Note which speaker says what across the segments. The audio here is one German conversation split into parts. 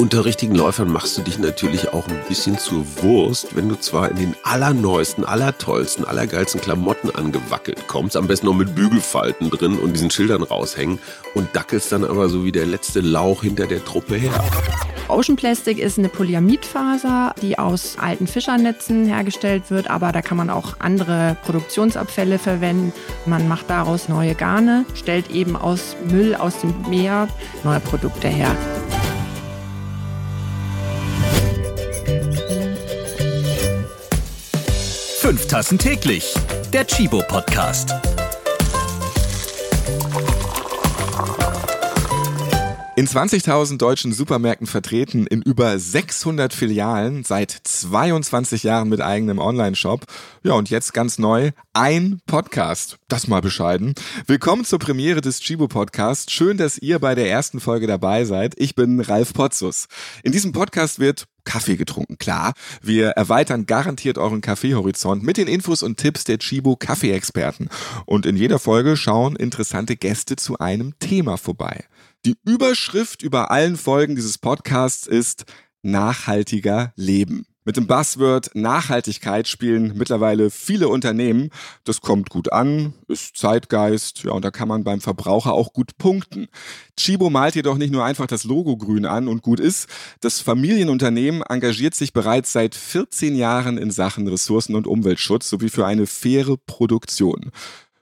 Speaker 1: Unter richtigen Läufern machst du dich natürlich auch ein bisschen zur Wurst, wenn du zwar in den allerneuesten, allertollsten, allergeilsten Klamotten angewackelt kommst, am besten noch mit Bügelfalten drin und diesen Schildern raushängen und dackelst dann aber so wie der letzte Lauch hinter der Truppe her.
Speaker 2: Ocean Plastic ist eine Polyamidfaser, die aus alten Fischernetzen hergestellt wird, aber da kann man auch andere Produktionsabfälle verwenden. Man macht daraus neue Garne, stellt eben aus Müll aus dem Meer neue Produkte her.
Speaker 3: Tassen täglich. Der Chibo Podcast.
Speaker 4: In 20.000 deutschen Supermärkten vertreten, in über 600 Filialen, seit 22 Jahren mit eigenem Online-Shop. Ja, und jetzt ganz neu, ein Podcast. Das mal bescheiden. Willkommen zur Premiere des Chibo Podcasts. Schön, dass ihr bei der ersten Folge dabei seid. Ich bin Ralf Potzus. In diesem Podcast wird Kaffee getrunken, klar. Wir erweitern garantiert euren Kaffeehorizont mit den Infos und Tipps der Chibo Kaffee-Experten. Und in jeder Folge schauen interessante Gäste zu einem Thema vorbei. Die Überschrift über allen Folgen dieses Podcasts ist nachhaltiger Leben. Mit dem Buzzword Nachhaltigkeit spielen mittlerweile viele Unternehmen. Das kommt gut an, ist Zeitgeist, ja, und da kann man beim Verbraucher auch gut punkten. Chibo malt jedoch nicht nur einfach das Logo grün an und gut ist. Das Familienunternehmen engagiert sich bereits seit 14 Jahren in Sachen Ressourcen- und Umweltschutz sowie für eine faire Produktion.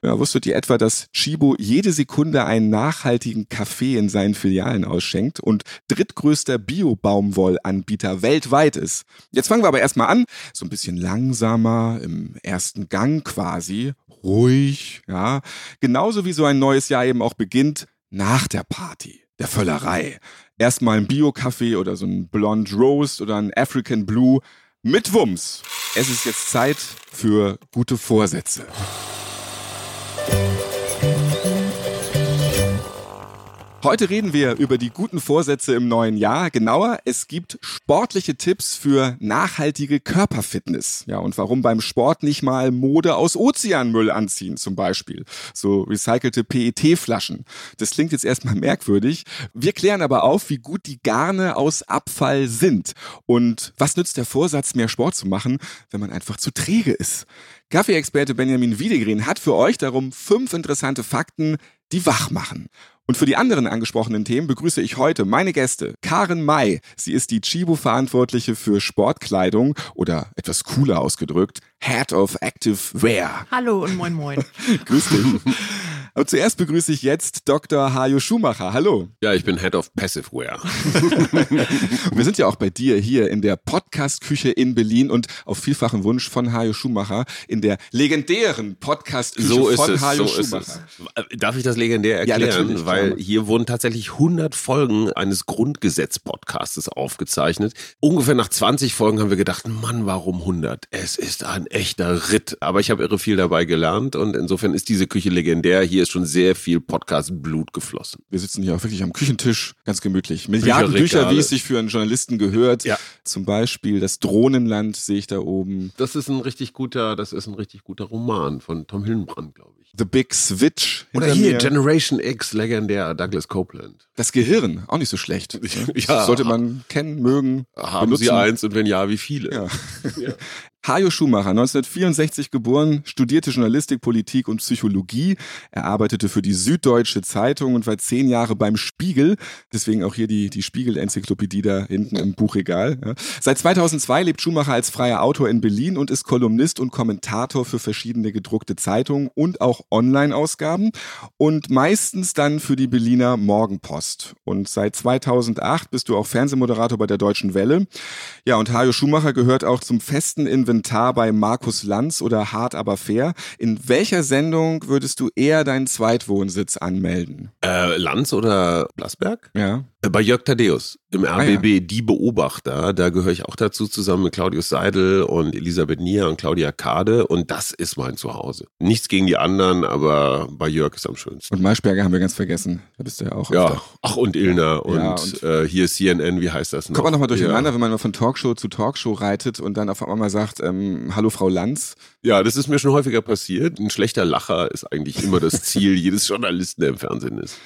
Speaker 4: Ja, wusstet ihr etwa, dass Chibo jede Sekunde einen nachhaltigen Kaffee in seinen Filialen ausschenkt und drittgrößter Bio-Baumwollanbieter weltweit ist? Jetzt fangen wir aber erstmal an, so ein bisschen langsamer, im ersten Gang quasi, ruhig, ja. Genauso wie so ein neues Jahr eben auch beginnt, nach der Party, der Völlerei. Erstmal ein Bio-Kaffee oder so ein Blonde Roast oder ein African Blue mit Wumms. Es ist jetzt Zeit für gute Vorsätze. Bye. Heute reden wir über die guten Vorsätze im neuen Jahr. Genauer, es gibt sportliche Tipps für nachhaltige Körperfitness. Ja, und warum beim Sport nicht mal Mode aus Ozeanmüll anziehen, zum Beispiel. So recycelte PET-Flaschen. Das klingt jetzt erstmal merkwürdig. Wir klären aber auf, wie gut die Garne aus Abfall sind. Und was nützt der Vorsatz, mehr Sport zu machen, wenn man einfach zu träge ist? Kaffeeexperte Benjamin Wiedegren hat für euch darum fünf interessante Fakten, die wach machen. Und für die anderen angesprochenen Themen begrüße ich heute meine Gäste. Karen May. Sie ist die Chibo-Verantwortliche für Sportkleidung oder etwas cooler ausgedrückt, Head of Active Wear.
Speaker 2: Hallo und moin moin.
Speaker 4: Grüß dich. Aber zuerst begrüße ich jetzt Dr. Hajo Schumacher. Hallo.
Speaker 1: Ja, ich bin Head of Passive Wear.
Speaker 4: wir sind ja auch bei dir hier in der Podcast-Küche in Berlin und auf vielfachen Wunsch von Hajo Schumacher in der legendären Podcast-Küche
Speaker 1: so
Speaker 4: von
Speaker 1: es,
Speaker 4: Hajo
Speaker 1: so
Speaker 4: Schumacher.
Speaker 1: Darf ich das legendär erklären?
Speaker 4: Ja,
Speaker 1: Weil hier wurden tatsächlich 100 Folgen eines Grundgesetz-Podcastes aufgezeichnet. Ungefähr nach 20 Folgen haben wir gedacht, Mann, warum 100? Es ist ein echter Ritt. Aber ich habe irre viel dabei gelernt und insofern ist diese Küche legendär. Hier ist schon sehr viel Podcast-Blut geflossen.
Speaker 4: Wir sitzen hier auch wirklich am Küchentisch, ganz gemütlich. Milliarden Bücher, wie es sich für einen Journalisten gehört.
Speaker 1: Ja.
Speaker 4: Zum Beispiel das Drohnenland sehe ich da oben.
Speaker 1: Das ist ein richtig guter, das ist ein richtig guter Roman von Tom Hillenbrand, glaube ich.
Speaker 4: The Big Switch.
Speaker 1: Oder hier
Speaker 4: mir.
Speaker 1: Generation X, legendär, Douglas Copeland.
Speaker 4: Das Gehirn, auch nicht so schlecht.
Speaker 1: Ja.
Speaker 4: Sollte man kennen, mögen,
Speaker 1: Haben
Speaker 4: benutzen.
Speaker 1: Sie eins und wenn ja, wie viele?
Speaker 4: Ja. Hajo Schumacher, 1964 geboren, studierte Journalistik, Politik und Psychologie. Er arbeitete für die Süddeutsche Zeitung und war zehn Jahre beim Spiegel. Deswegen auch hier die, die Spiegel-Enzyklopädie da hinten im Buchregal. Ja. Seit 2002 lebt Schumacher als freier Autor in Berlin und ist Kolumnist und Kommentator für verschiedene gedruckte Zeitungen und auch Online-Ausgaben und meistens dann für die Berliner Morgenpost. Und seit 2008 bist du auch Fernsehmoderator bei der Deutschen Welle. Ja, und Hajo Schumacher gehört auch zum festen Inventar bei Markus Lanz oder Hart aber fair. In welcher Sendung würdest du eher deinen Zweitwohnsitz anmelden?
Speaker 1: Äh, Lanz oder Blasberg?
Speaker 4: Ja.
Speaker 1: Äh, Bei Jörg Thaddeus im
Speaker 4: Ah,
Speaker 1: RBB Die Beobachter, da gehöre ich auch dazu, zusammen mit Claudius Seidel und Elisabeth Nier und Claudia Kade und das ist mein Zuhause. Nichts gegen die anderen, aber bei Jörg ist am schönsten.
Speaker 4: Und Maischberger haben wir ganz vergessen. Da bist du ja auch.
Speaker 1: Ja,
Speaker 4: öfter.
Speaker 1: ach und Ilner und,
Speaker 4: Ja, und-
Speaker 1: äh, hier CNN, wie heißt das noch?
Speaker 4: Kommt man nochmal durcheinander,
Speaker 1: Ja.
Speaker 4: wenn man mal von Talkshow zu Talkshow reitet und dann auf einmal mal sagt, ähm, hallo Frau Lanz.
Speaker 1: ja, das ist mir schon häufiger passiert. Ein schlechter Lacher ist eigentlich immer das Ziel jedes Journalisten, der im Fernsehen ist.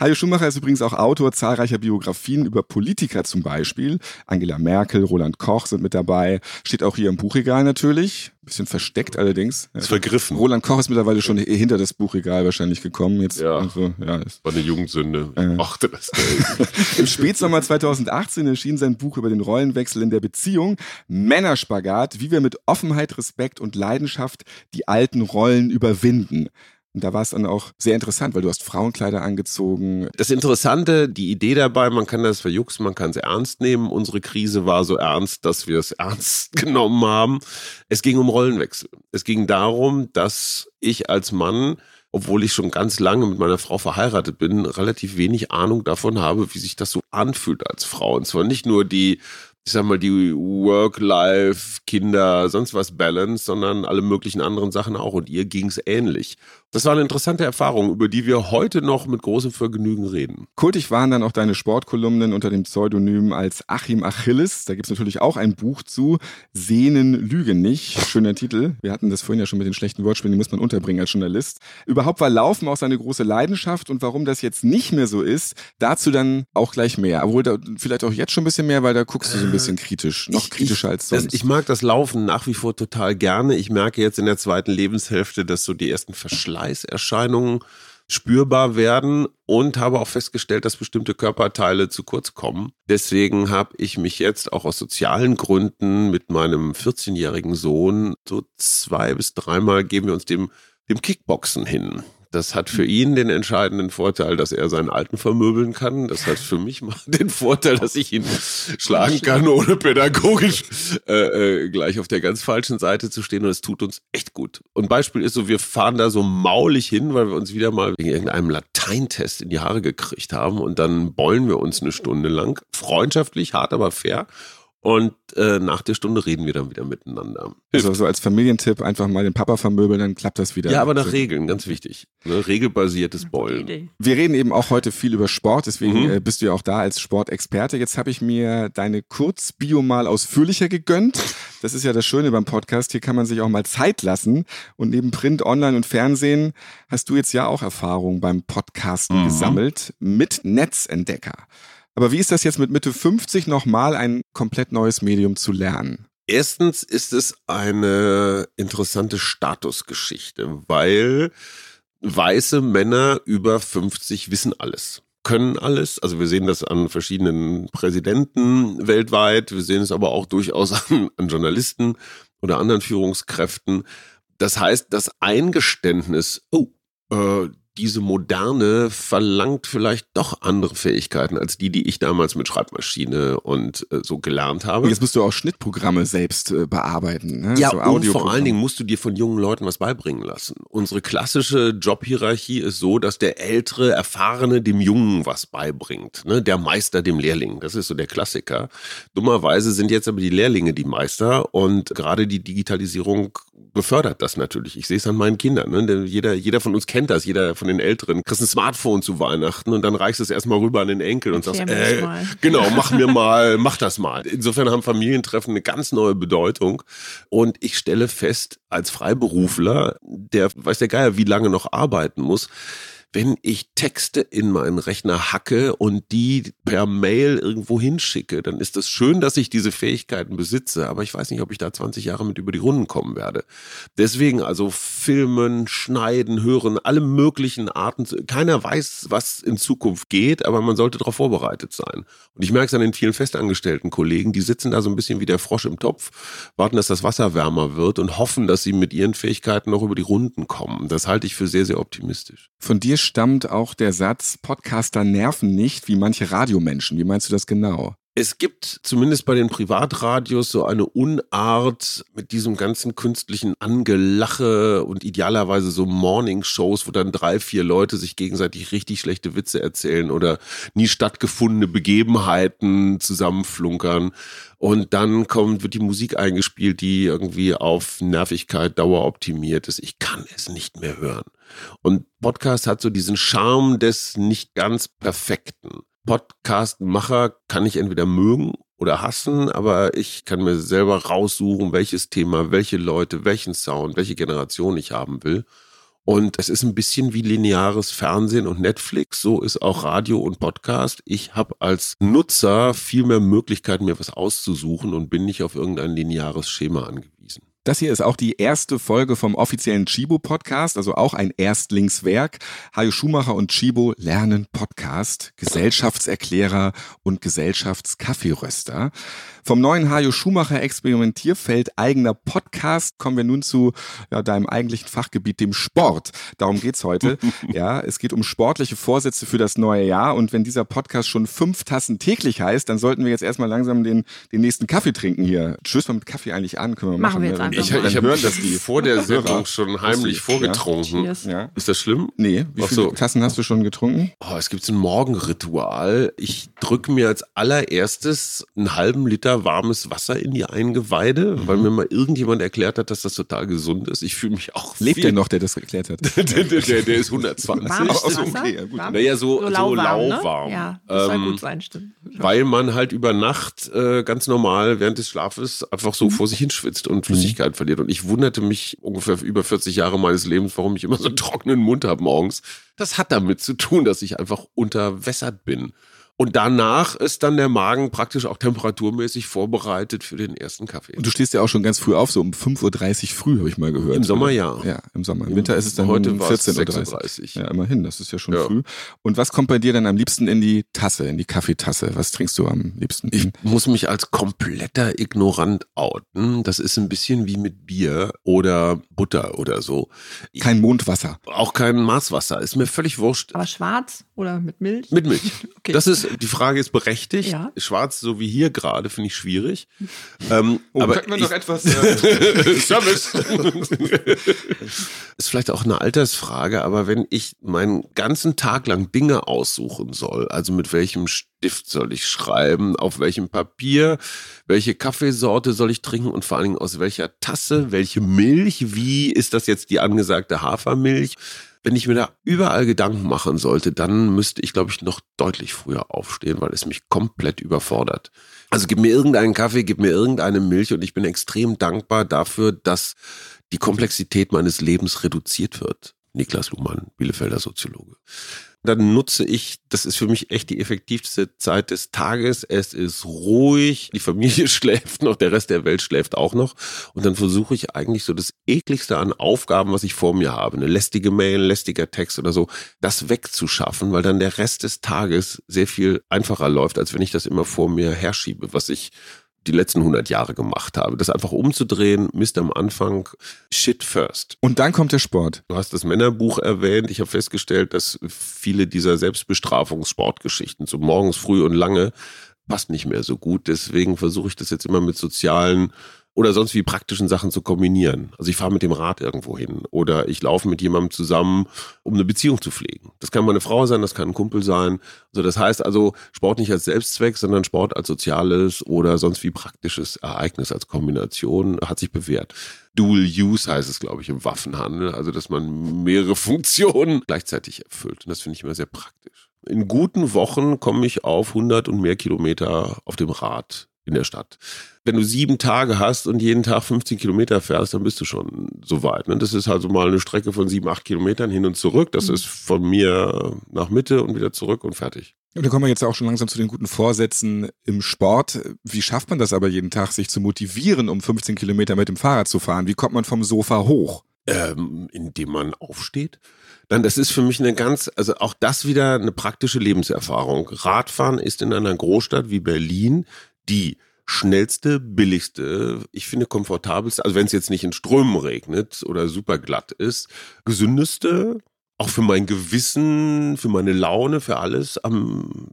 Speaker 4: Hajo Schumacher ist übrigens auch Autor zahlreicher Biografien über Politiker zum Beispiel. Angela Merkel, Roland Koch sind mit dabei. Steht auch hier im Buchregal natürlich. Bisschen versteckt allerdings.
Speaker 1: Ist vergriffen.
Speaker 4: Roland Koch ist mittlerweile schon hinter das Buchregal wahrscheinlich gekommen. Jetzt
Speaker 1: Ja.
Speaker 4: also, ja,
Speaker 1: War eine Jugendsünde.
Speaker 4: Äh.
Speaker 1: Ich mochte das Geld.
Speaker 4: Im Spätsommer 2018 erschien sein Buch über den Rollenwechsel in der Beziehung. Männerspagat, wie wir mit Offenheit, Respekt und Leidenschaft die alten Rollen überwinden. Und da war es dann auch sehr interessant, weil du hast Frauenkleider angezogen.
Speaker 1: Das Interessante, die Idee dabei, man kann das verjuxen, man kann es ernst nehmen. Unsere Krise war so ernst, dass wir es ernst genommen haben. Es ging um Rollenwechsel. Es ging darum, dass ich als Mann, obwohl ich schon ganz lange mit meiner Frau verheiratet bin, relativ wenig Ahnung davon habe, wie sich das so anfühlt als Frau. Und zwar nicht nur die ich sag mal, die Work-Life, Kinder, sonst was Balance, sondern alle möglichen anderen Sachen auch. Und ihr ging's ähnlich. Das war eine interessante Erfahrung, über die wir heute noch mit großem Vergnügen reden.
Speaker 4: Kultig waren dann auch deine Sportkolumnen unter dem Pseudonym als Achim Achilles. Da gibt's natürlich auch ein Buch zu. Sehnen lügen nicht. Schöner Titel. Wir hatten das vorhin ja schon mit den schlechten Wortspielen, die muss man unterbringen als Journalist. Überhaupt war Laufen auch seine große Leidenschaft und warum das jetzt nicht mehr so ist, dazu dann auch gleich mehr. Obwohl da vielleicht auch jetzt schon ein bisschen mehr, weil da guckst du so ein bisschen kritisch. Noch
Speaker 1: Ich-
Speaker 4: kritischer
Speaker 1: ich,
Speaker 4: als sonst.
Speaker 1: Das, ich mag das Laufen nach wie vor total gerne. Ich merke jetzt in der zweiten Lebenshälfte, dass so die ersten Verschleißerscheinungen spürbar werden und habe auch festgestellt, dass bestimmte Körperteile zu kurz kommen. Deswegen habe ich mich jetzt auch aus sozialen Gründen mit meinem 14-jährigen Sohn so zwei bis dreimal geben wir uns dem, dem Kickboxen hin. Das hat für ihn den entscheidenden Vorteil, dass er seinen Alten vermöbeln kann. Das hat für mich mal den Vorteil, dass ich ihn schlagen kann, ohne pädagogisch äh, äh, gleich auf der ganz falschen Seite zu stehen. Und es tut uns echt gut. Und Beispiel ist so, wir fahren da so maulig hin, weil wir uns wieder mal wegen irgendeinem Lateintest in die Haare gekriegt haben. Und dann beulen wir uns eine Stunde lang. Freundschaftlich, hart, aber fair. Und äh, nach der Stunde reden wir dann wieder miteinander.
Speaker 4: also so als Familientipp einfach mal den Papa vermöbeln, dann klappt das wieder.
Speaker 1: Ja, aber nach
Speaker 4: So.
Speaker 1: Regeln, ganz wichtig. Ne? Regelbasiertes Beulen.
Speaker 4: Wir reden eben auch heute viel über Sport, deswegen
Speaker 1: Mhm.
Speaker 4: äh, bist du ja auch da als Sportexperte. Jetzt habe ich mir deine Kurzbio mal ausführlicher gegönnt. Das ist ja das Schöne beim Podcast. Hier kann man sich auch mal Zeit lassen. Und neben Print, Online und Fernsehen hast du jetzt ja auch Erfahrung beim Podcasten
Speaker 1: Mhm.
Speaker 4: gesammelt mit Netzentdecker. Aber wie ist das jetzt mit Mitte 50 nochmal ein komplett neues Medium zu lernen?
Speaker 1: Erstens ist es eine interessante Statusgeschichte, weil weiße Männer über 50 wissen alles, können alles. Also wir sehen das an verschiedenen Präsidenten weltweit, wir sehen es aber auch durchaus an, an Journalisten oder anderen Führungskräften. Das heißt, das Eingeständnis, oh, äh, diese Moderne verlangt vielleicht doch andere Fähigkeiten als die, die ich damals mit Schreibmaschine und äh, so gelernt habe.
Speaker 4: Jetzt musst du auch Schnittprogramme selbst äh, bearbeiten. Ne?
Speaker 1: Ja,
Speaker 4: So
Speaker 1: und vor allen Dingen musst du dir von jungen Leuten was beibringen lassen. Unsere klassische Jobhierarchie ist so, dass der ältere, erfahrene dem Jungen was beibringt. Ne? Der Meister dem Lehrling. Das ist so der Klassiker. Dummerweise sind jetzt aber die Lehrlinge die Meister und gerade die Digitalisierung befördert das natürlich. Ich sehe es an meinen Kindern. Ne? Jeder, jeder von uns kennt das, jeder von den Älteren. Kriegst ein Smartphone zu Weihnachten und dann reichst du es erstmal rüber an den Enkel und
Speaker 2: Erklär
Speaker 1: sagst, äh,
Speaker 2: mal.
Speaker 1: genau, mach mir mal, mach das mal. Insofern haben Familientreffen eine ganz neue Bedeutung. Und ich stelle fest, als Freiberufler, der weiß der Geier, wie lange noch arbeiten muss, wenn ich Texte in meinen Rechner hacke und die per Mail irgendwo hinschicke, dann ist es schön, dass ich diese Fähigkeiten besitze, aber ich weiß nicht, ob ich da 20 Jahre mit über die Runden kommen werde. Deswegen also filmen, schneiden, hören, alle möglichen Arten. Keiner weiß, was in Zukunft geht, aber man sollte darauf vorbereitet sein. Und ich merke es an den vielen festangestellten Kollegen, die sitzen da so ein bisschen wie der Frosch im Topf, warten, dass das Wasser wärmer wird und hoffen, dass sie mit ihren Fähigkeiten noch über die Runden kommen. Das halte ich für sehr, sehr optimistisch.
Speaker 4: Von dir stammt auch der Satz, Podcaster nerven nicht wie manche Radiomenschen. Wie meinst du das genau?
Speaker 1: Es gibt zumindest bei den Privatradios so eine Unart mit diesem ganzen künstlichen Angelache und idealerweise so Morning-Shows, wo dann drei, vier Leute sich gegenseitig richtig schlechte Witze erzählen oder nie stattgefundene Begebenheiten zusammenflunkern. Und dann kommt, wird die Musik eingespielt, die irgendwie auf Nervigkeit daueroptimiert ist. Ich kann es nicht mehr hören. Und Podcast hat so diesen Charme des nicht ganz perfekten. Podcast-Macher kann ich entweder mögen oder hassen, aber ich kann mir selber raussuchen, welches Thema, welche Leute, welchen Sound, welche Generation ich haben will. Und es ist ein bisschen wie lineares Fernsehen und Netflix. So ist auch Radio und Podcast. Ich habe als Nutzer viel mehr Möglichkeiten, mir was auszusuchen und bin nicht auf irgendein lineares Schema angewiesen.
Speaker 4: Das hier ist auch die erste Folge vom offiziellen Chibo Podcast, also auch ein Erstlingswerk. Hajo Schumacher und Chibo lernen Podcast, Gesellschaftserklärer und Gesellschaftskaffeeröster. Vom neuen Hajo Schumacher Experimentierfeld eigener Podcast kommen wir nun zu ja, deinem eigentlichen Fachgebiet, dem Sport. Darum geht's heute. ja, es geht um sportliche Vorsätze für das neue Jahr. Und wenn dieser Podcast schon fünf Tassen täglich heißt, dann sollten wir jetzt erstmal langsam den, den nächsten Kaffee trinken hier. Tschüss mal mit Kaffee eigentlich an. Können wir
Speaker 2: Machen
Speaker 4: machen.
Speaker 2: wir jetzt
Speaker 4: ne?
Speaker 1: Ich, ich habe
Speaker 4: hören das die
Speaker 1: vor der Sendung schon heimlich vorgetrunken.
Speaker 4: Ja.
Speaker 1: Ist das schlimm?
Speaker 4: Nee, wie
Speaker 1: Ach
Speaker 4: viele
Speaker 1: so.
Speaker 4: Tassen hast du schon getrunken?
Speaker 1: Oh, es gibt so ein Morgenritual. Ich drücke mir als allererstes einen halben Liter warmes Wasser in die Eingeweide, weil mir mal irgendjemand erklärt hat, dass das total gesund ist. Ich fühle mich auch
Speaker 4: Lebt
Speaker 1: viel-
Speaker 4: der noch, der das erklärt hat?
Speaker 1: der, der, der, der ist 120.
Speaker 2: Warmes
Speaker 4: so,
Speaker 2: Wasser?
Speaker 4: okay, ja, gut.
Speaker 2: Warm?
Speaker 1: Naja, so, so lauwarm.
Speaker 2: Ne? Ja, das soll
Speaker 1: Ähm,
Speaker 2: gut sein, stimmt.
Speaker 1: Weil man halt über Nacht äh, ganz normal während des Schlafes einfach so vor sich hinschwitzt und Flüssigkeit verliert. Und ich wunderte mich ungefähr über 40 Jahre meines Lebens, warum ich immer so einen trockenen Mund habe morgens. Das hat damit zu tun, dass ich einfach unterwässert bin. Und danach ist dann der Magen praktisch auch temperaturmäßig vorbereitet für den ersten Kaffee.
Speaker 4: Und du stehst ja auch schon ganz früh auf, so um 5.30 Uhr früh, habe ich mal gehört.
Speaker 1: Im Sommer ja.
Speaker 4: Ja, im Sommer. Im Winter ist es dann
Speaker 1: Heute
Speaker 4: um
Speaker 1: war es
Speaker 4: 14.30 Uhr.
Speaker 1: 6.30
Speaker 4: Ja, immerhin, das ist ja schon
Speaker 1: Ja.
Speaker 4: früh. Und was kommt bei dir dann am liebsten in die Tasse, in die Kaffeetasse? Was trinkst du am liebsten?
Speaker 1: Ich muss mich als kompletter Ignorant outen. Das ist ein bisschen wie mit Bier oder Butter oder so.
Speaker 4: Kein Mondwasser.
Speaker 1: Auch kein Maßwasser. Ist mir völlig wurscht.
Speaker 2: Aber schwarz oder mit Milch?
Speaker 1: Mit Milch.
Speaker 2: Okay.
Speaker 1: Das ist, die Frage ist berechtigt.
Speaker 2: Ja.
Speaker 1: Schwarz, so wie hier gerade, finde ich schwierig. Ähm,
Speaker 4: Oh,
Speaker 1: aber
Speaker 4: könnten wir
Speaker 1: ich,
Speaker 4: noch etwas... Äh,
Speaker 1: Service. ist vielleicht auch eine Altersfrage, aber wenn ich meinen ganzen Tag lang Dinge aussuchen soll, also mit welchem Stift soll ich schreiben, auf welchem Papier, welche Kaffeesorte soll ich trinken und vor allen Dingen aus welcher Tasse, welche Milch, wie ist das jetzt die angesagte Hafermilch? Wenn ich mir da überall Gedanken machen sollte, dann müsste ich, glaube ich, noch deutlich früher aufstehen, weil es mich komplett überfordert. Also gib mir irgendeinen Kaffee, gib mir irgendeine Milch und ich bin extrem dankbar dafür, dass die Komplexität meines Lebens reduziert wird. Niklas Luhmann, Bielefelder Soziologe. Dann nutze ich, das ist für mich echt die effektivste Zeit des Tages. Es ist ruhig, die Familie schläft noch, der Rest der Welt schläft auch noch. Und dann versuche ich eigentlich so das ekligste an Aufgaben, was ich vor mir habe, eine lästige Mail, lästiger Text oder so, das wegzuschaffen, weil dann der Rest des Tages sehr viel einfacher läuft, als wenn ich das immer vor mir herschiebe, was ich die letzten 100 Jahre gemacht habe. Das einfach umzudrehen, Mist am Anfang, shit first.
Speaker 4: und dann kommt der Sport.
Speaker 1: Du hast das Männerbuch erwähnt. Ich habe festgestellt, dass viele dieser Selbstbestrafungssportgeschichten, so morgens früh und lange, passt nicht mehr so gut. Deswegen versuche ich das jetzt immer mit sozialen oder sonst wie praktischen Sachen zu kombinieren. Also ich fahre mit dem Rad irgendwo hin oder ich laufe mit jemandem zusammen, um eine Beziehung zu pflegen. Das kann meine Frau sein, das kann ein Kumpel sein. Also das heißt also Sport nicht als Selbstzweck, sondern Sport als soziales oder sonst wie praktisches Ereignis als Kombination hat sich bewährt. Dual Use heißt es, glaube ich, im Waffenhandel. Also, dass man mehrere Funktionen gleichzeitig erfüllt. Und das finde ich immer sehr praktisch. In guten Wochen komme ich auf 100 und mehr Kilometer auf dem Rad in der Stadt. Wenn du sieben Tage hast und jeden Tag 15 Kilometer fährst, dann bist du schon so weit. Ne? Das ist also mal eine Strecke von sieben, acht Kilometern hin und zurück. Das ist von mir nach Mitte und wieder zurück und fertig.
Speaker 4: Und da kommen wir jetzt auch schon langsam zu den guten Vorsätzen im Sport. Wie schafft man das aber jeden Tag, sich zu motivieren, um 15 Kilometer mit dem Fahrrad zu fahren? Wie kommt man vom Sofa hoch?
Speaker 1: ähm, indem man aufsteht. Dann, das ist für mich eine ganz, also auch das wieder eine praktische Lebenserfahrung. Radfahren ist in einer Großstadt wie Berlin die schnellste, billigste, ich finde komfortabelste, also wenn es jetzt nicht in Strömen regnet oder super glatt ist, gesündeste, auch für mein Gewissen, für meine Laune, für alles, am,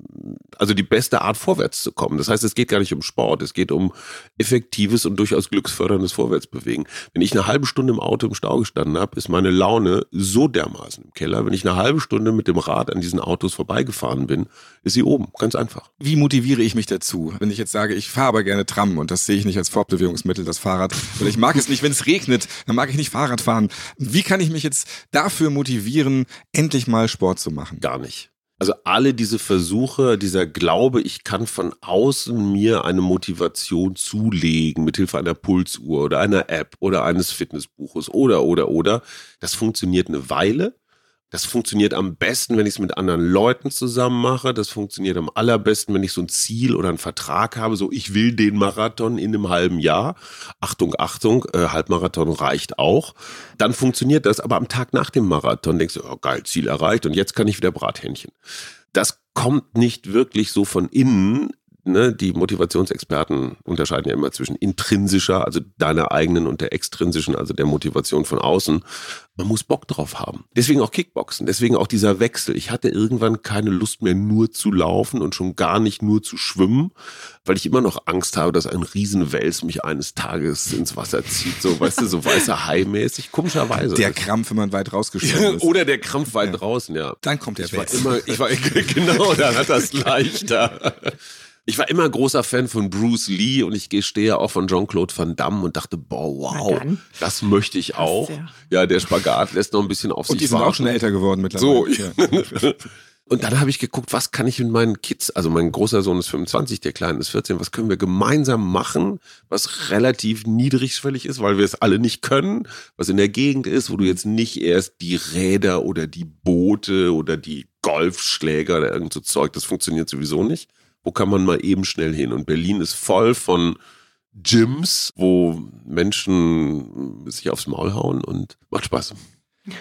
Speaker 1: also die beste Art vorwärts zu kommen. Das heißt, es geht gar nicht um Sport, es geht um effektives und durchaus glücksförderndes Vorwärtsbewegen. Wenn ich eine halbe Stunde im Auto im Stau gestanden habe, ist meine Laune so dermaßen im Keller. Wenn ich eine halbe Stunde mit dem Rad an diesen Autos vorbeigefahren bin, ist sie oben. Ganz einfach.
Speaker 4: Wie motiviere ich mich dazu? Wenn ich jetzt sage, ich fahre aber gerne Tram und das sehe ich nicht als Fortbewegungsmittel, das Fahrrad, oder ich mag es nicht, wenn es regnet, dann mag ich nicht Fahrrad fahren. Wie kann ich mich jetzt dafür motivieren, endlich mal Sport zu machen?
Speaker 1: Gar nicht. Also alle diese Versuche, dieser Glaube, ich kann von außen mir eine Motivation zulegen, mithilfe einer Pulsuhr oder einer App oder eines Fitnessbuches oder, oder, oder, das funktioniert eine Weile. Das funktioniert am besten, wenn ich es mit anderen Leuten zusammen mache. Das funktioniert am allerbesten, wenn ich so ein Ziel oder einen Vertrag habe. So, ich will den Marathon in einem halben Jahr. Achtung, Achtung, äh, Halbmarathon reicht auch. Dann funktioniert das. Aber am Tag nach dem Marathon denkst du, oh geil, Ziel erreicht und jetzt kann ich wieder Brathähnchen. Das kommt nicht wirklich so von innen ne, die Motivationsexperten unterscheiden ja immer zwischen intrinsischer, also deiner eigenen und der extrinsischen, also der Motivation von außen. Man muss Bock drauf haben. Deswegen auch Kickboxen, deswegen auch dieser Wechsel. Ich hatte irgendwann keine Lust mehr nur zu laufen und schon gar nicht nur zu schwimmen, weil ich immer noch Angst habe, dass ein Riesenwels mich eines Tages ins Wasser zieht. So, weißt du, so weißer Hai mäßig, komischerweise.
Speaker 4: Der Krampf, wenn man weit rausgeschwommen ist.
Speaker 1: Oder der Krampf weit
Speaker 4: Ja.
Speaker 1: draußen, ja.
Speaker 4: Dann kommt der
Speaker 1: Ich war
Speaker 4: Wels.
Speaker 1: immer, ich war, genau, dann hat das leichter. Ich war immer großer Fan von Bruce Lee und ich stehe auch von Jean-Claude Van Damme und dachte, boah, wow, das möchte ich auch.
Speaker 2: ja.
Speaker 1: Ja, der Spagat lässt noch ein bisschen auf
Speaker 4: Und
Speaker 1: sich
Speaker 4: die sind
Speaker 1: warten.
Speaker 4: auch schon älter geworden
Speaker 1: So,
Speaker 4: mittlerweile. Ja.
Speaker 1: Und dann habe ich geguckt, was kann ich mit meinen Kids, also mein großer Sohn ist 25, der Kleine ist 14, was können wir gemeinsam machen, was relativ niedrigschwellig ist, weil wir es alle nicht können, was in der Gegend ist, wo du jetzt nicht erst die Räder oder die Boote oder die Golfschläger oder irgend so Zeug, das funktioniert sowieso nicht. Wo kann man mal eben schnell hin? Und Berlin ist voll von Gyms, wo Menschen sich aufs Maul hauen und macht Spaß.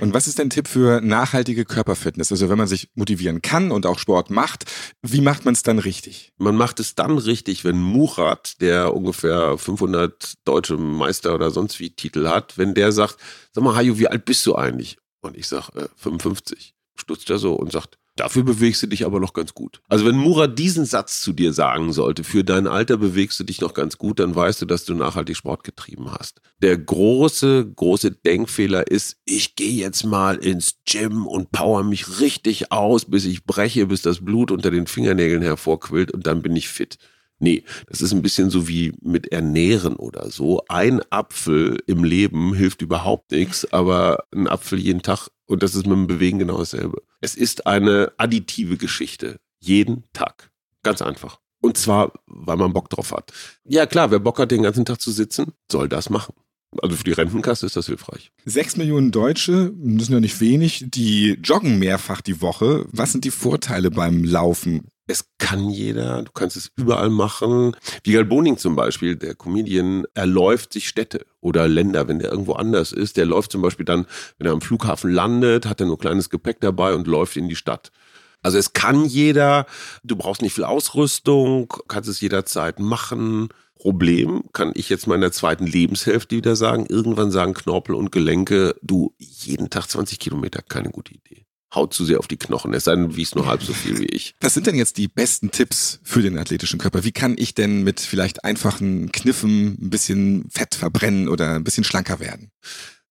Speaker 4: Und was ist dein Tipp für nachhaltige Körperfitness? Also wenn man sich motivieren kann und auch Sport macht, wie macht man es dann richtig?
Speaker 1: Man macht es dann richtig, wenn Murat, der ungefähr 500 deutsche Meister oder sonst wie Titel hat, wenn der sagt, sag mal, Hajo, wie alt bist du eigentlich? Und ich sag, äh, 55. Stutzt er so und sagt, dafür bewegst du dich aber noch ganz gut. Also wenn Murat diesen Satz zu dir sagen sollte, für dein Alter bewegst du dich noch ganz gut, dann weißt du, dass du nachhaltig Sport getrieben hast. Der große, große Denkfehler ist, ich gehe jetzt mal ins Gym und power mich richtig aus, bis ich breche, bis das Blut unter den Fingernägeln hervorquillt und dann bin ich fit. Nee, das ist ein bisschen so wie mit Ernähren oder so. Ein Apfel im Leben hilft überhaupt nichts, aber ein Apfel jeden Tag und das ist mit dem Bewegen genau dasselbe. Es ist eine additive Geschichte. Jeden Tag. Ganz einfach. Und zwar, weil man Bock drauf hat. Ja klar, wer Bock hat, den ganzen Tag zu sitzen, soll das machen. Also für die Rentenkasse ist das hilfreich.
Speaker 4: Sechs Millionen Deutsche, das sind ja nicht wenig, die joggen mehrfach die Woche. Was sind die Vorteile beim Laufen?
Speaker 1: Es kann jeder, du kannst es überall machen. Vigal Boning zum Beispiel, der Comedian, er läuft sich Städte oder Länder, wenn der irgendwo anders ist. Der läuft zum Beispiel dann, wenn er am Flughafen landet, hat er nur kleines Gepäck dabei und läuft in die Stadt. Also es kann jeder, du brauchst nicht viel Ausrüstung, kannst es jederzeit machen. Problem kann ich jetzt mal in der zweiten Lebenshälfte wieder sagen. Irgendwann sagen Knorpel und Gelenke, du, jeden Tag 20 Kilometer, keine gute Idee. Haut zu sehr auf die Knochen, es sei denn, wiegst nur halb so viel wie ich.
Speaker 4: Was sind denn jetzt die besten Tipps für den athletischen Körper? Wie kann ich denn mit vielleicht einfachen Kniffen ein bisschen Fett verbrennen oder ein bisschen schlanker werden?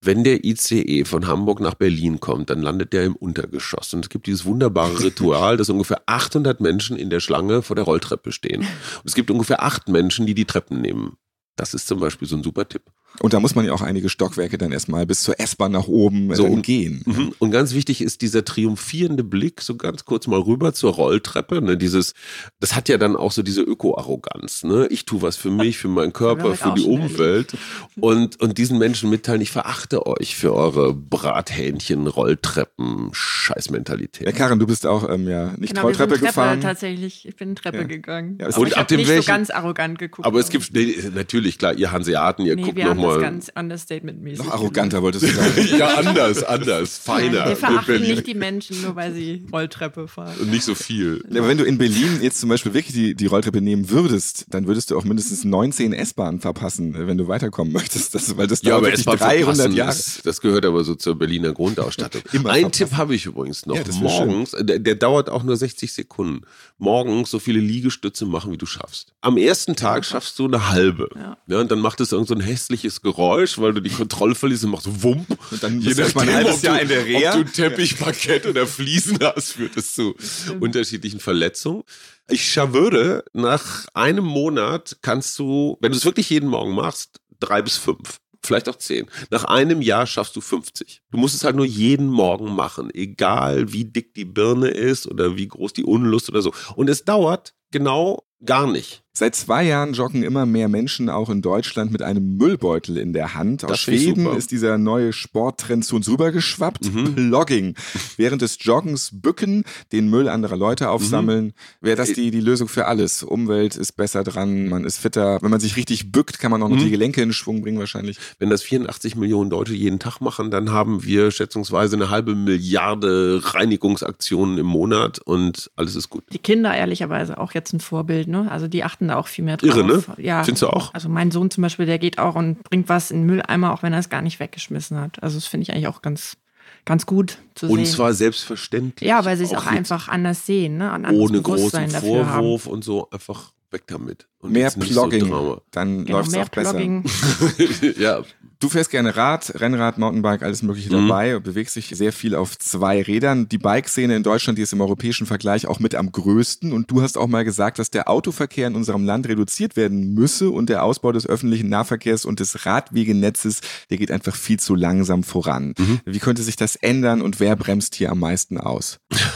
Speaker 1: Wenn der ICE von Hamburg nach Berlin kommt, dann landet der im Untergeschoss. Und es gibt dieses wunderbare Ritual, dass ungefähr 800 Menschen in der Schlange vor der Rolltreppe stehen. Und es gibt ungefähr acht Menschen, die die Treppen nehmen. Das ist zum Beispiel so ein super Tipp.
Speaker 4: Und da muss man ja auch einige Stockwerke dann erstmal bis zur S-Bahn nach oben
Speaker 1: So,
Speaker 4: so
Speaker 1: und-
Speaker 4: gehen.
Speaker 1: Mhm. Und ganz wichtig ist dieser triumphierende Blick, so ganz kurz mal rüber zur Rolltreppe. Ne? Dieses, das hat ja dann auch so diese Öko-Arroganz. Ne? Ich tue was für mich, für meinen Körper, für die Umwelt. Und, und diesen Menschen mitteilen, ich verachte euch für eure Brathähnchen, Rolltreppen, Scheißmentalität.
Speaker 4: Ja, Karin, du bist auch ähm, ja nicht
Speaker 2: Genau,
Speaker 4: Rolltreppe
Speaker 2: Treppe
Speaker 4: gefahren.
Speaker 2: tatsächlich. Ich bin Treppe
Speaker 4: Ja.
Speaker 2: gegangen.
Speaker 4: Ja,
Speaker 1: Und
Speaker 2: ich
Speaker 1: ab
Speaker 2: habe
Speaker 1: dem
Speaker 2: nicht
Speaker 1: welchen-
Speaker 2: so ganz arrogant geguckt.
Speaker 1: Aber es gibt, nee, natürlich, klar, ihr Hanseaten, ihr
Speaker 2: Nee,
Speaker 1: guckt
Speaker 2: das
Speaker 1: nochmal.
Speaker 2: ganz understatement-mäßig.
Speaker 4: Noch arroganter wolltest du sagen.
Speaker 1: ja, anders, anders, feiner.
Speaker 2: Wir verachten
Speaker 1: Berlin.
Speaker 2: nicht die Menschen, nur weil sie Rolltreppe fahren.
Speaker 1: Und nicht so viel.
Speaker 4: Ja, aber wenn du in Berlin jetzt zum Beispiel wirklich die, die Rolltreppe nehmen würdest, dann würdest du auch mindestens 19 S-Bahnen verpassen, äh, wenn du weiterkommen möchtest. Das, weil das
Speaker 1: Ja, aber
Speaker 4: wirklich
Speaker 1: S-Bahn
Speaker 4: 300
Speaker 1: verpassen
Speaker 4: Jahre.
Speaker 1: Ist, das gehört aber so zur Berliner Grundausstattung.
Speaker 4: Immer
Speaker 1: Ein
Speaker 4: verpassen.
Speaker 1: Tipp habe ich übrigens noch.
Speaker 4: Ja, das
Speaker 1: Morgens, der, der dauert auch nur 60 Sekunden. Morgens so viele Liegestütze machen, wie du schaffst. Am ersten Tag schaffst du eine halbe.
Speaker 2: Ja.
Speaker 1: und dann macht es irgend so ein hässliches Geräusch, weil du die Kontrolle verlierst und machst Wump.
Speaker 4: Und dann bist du
Speaker 1: nachdem,
Speaker 4: halbes
Speaker 1: ob
Speaker 4: Jahr
Speaker 1: du,
Speaker 4: in der Reha.
Speaker 1: Ob du Teppich, Parkett oder Fliesen hast, führt es zu unterschiedlichen Verletzungen. Ich schwöre, nach einem Monat kannst du, wenn du es wirklich jeden Morgen machst, drei bis fünf. vielleicht auch 10. Nach einem Jahr schaffst du 50. Du musst es halt nur jeden Morgen machen, egal wie dick die Birne ist oder wie groß die Unlust oder so. Und es dauert genau gar nicht.
Speaker 4: Seit zwei Jahren joggen immer mehr Menschen auch in Deutschland mit einem Müllbeutel in der Hand. Aus
Speaker 1: Das
Speaker 4: Schweden ist dieser neue Sporttrend zu uns rübergeschwappt.
Speaker 1: Mhm.
Speaker 4: Plogging. Während des Joggens bücken, den Müll anderer Leute aufsammeln.
Speaker 1: Mhm.
Speaker 4: Wäre das die, die Lösung für alles? Umwelt ist besser dran, man ist fitter. Wenn man sich richtig bückt, kann man auch noch
Speaker 1: Mhm.
Speaker 4: die Gelenke in Schwung bringen wahrscheinlich.
Speaker 1: Wenn das 84 Millionen Deutsche jeden Tag machen, dann haben wir schätzungsweise eine halbe Milliarde Reinigungsaktionen im Monat und alles ist gut.
Speaker 2: Die Kinder ehrlicherweise auch jetzt ein Vorbild, ne? Also die achten da auch viel mehr drauf.
Speaker 1: Irre, ne?
Speaker 2: Ja.
Speaker 1: Findest du auch?
Speaker 2: Also mein Sohn zum Beispiel, der geht auch und bringt was in den Mülleimer, auch wenn er es gar nicht weggeschmissen hat. Also das finde ich eigentlich auch ganz, ganz gut zu
Speaker 1: Und
Speaker 2: sehen.
Speaker 1: zwar selbstverständlich.
Speaker 2: ja, weil sie es auch
Speaker 1: mit-
Speaker 2: einfach anders sehen, ne? Ein anderes
Speaker 1: ohne großen
Speaker 2: dafür haben.
Speaker 1: Vorwurf und so einfach weg damit. Und
Speaker 4: Mehr Plogging,
Speaker 1: So
Speaker 4: dann
Speaker 2: Genau,
Speaker 4: läuft es auch besser.
Speaker 2: Plogging.
Speaker 1: ja,
Speaker 4: Du fährst gerne Rad, Rennrad, Mountainbike, alles Mögliche
Speaker 1: Mhm.
Speaker 4: dabei und bewegst dich sehr viel auf zwei Rädern. Die Bikeszene in Deutschland, die ist im europäischen Vergleich auch mit am größten. Und du hast auch mal gesagt, dass der Autoverkehr in unserem Land reduziert werden müsse und der Ausbau des öffentlichen Nahverkehrs und des Radwegenetzes, der geht einfach viel zu langsam voran.
Speaker 1: Mhm.
Speaker 4: Wie könnte sich das ändern und wer bremst hier am meisten aus?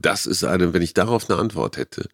Speaker 1: Das ist eine, wenn ich darauf eine Antwort hätte.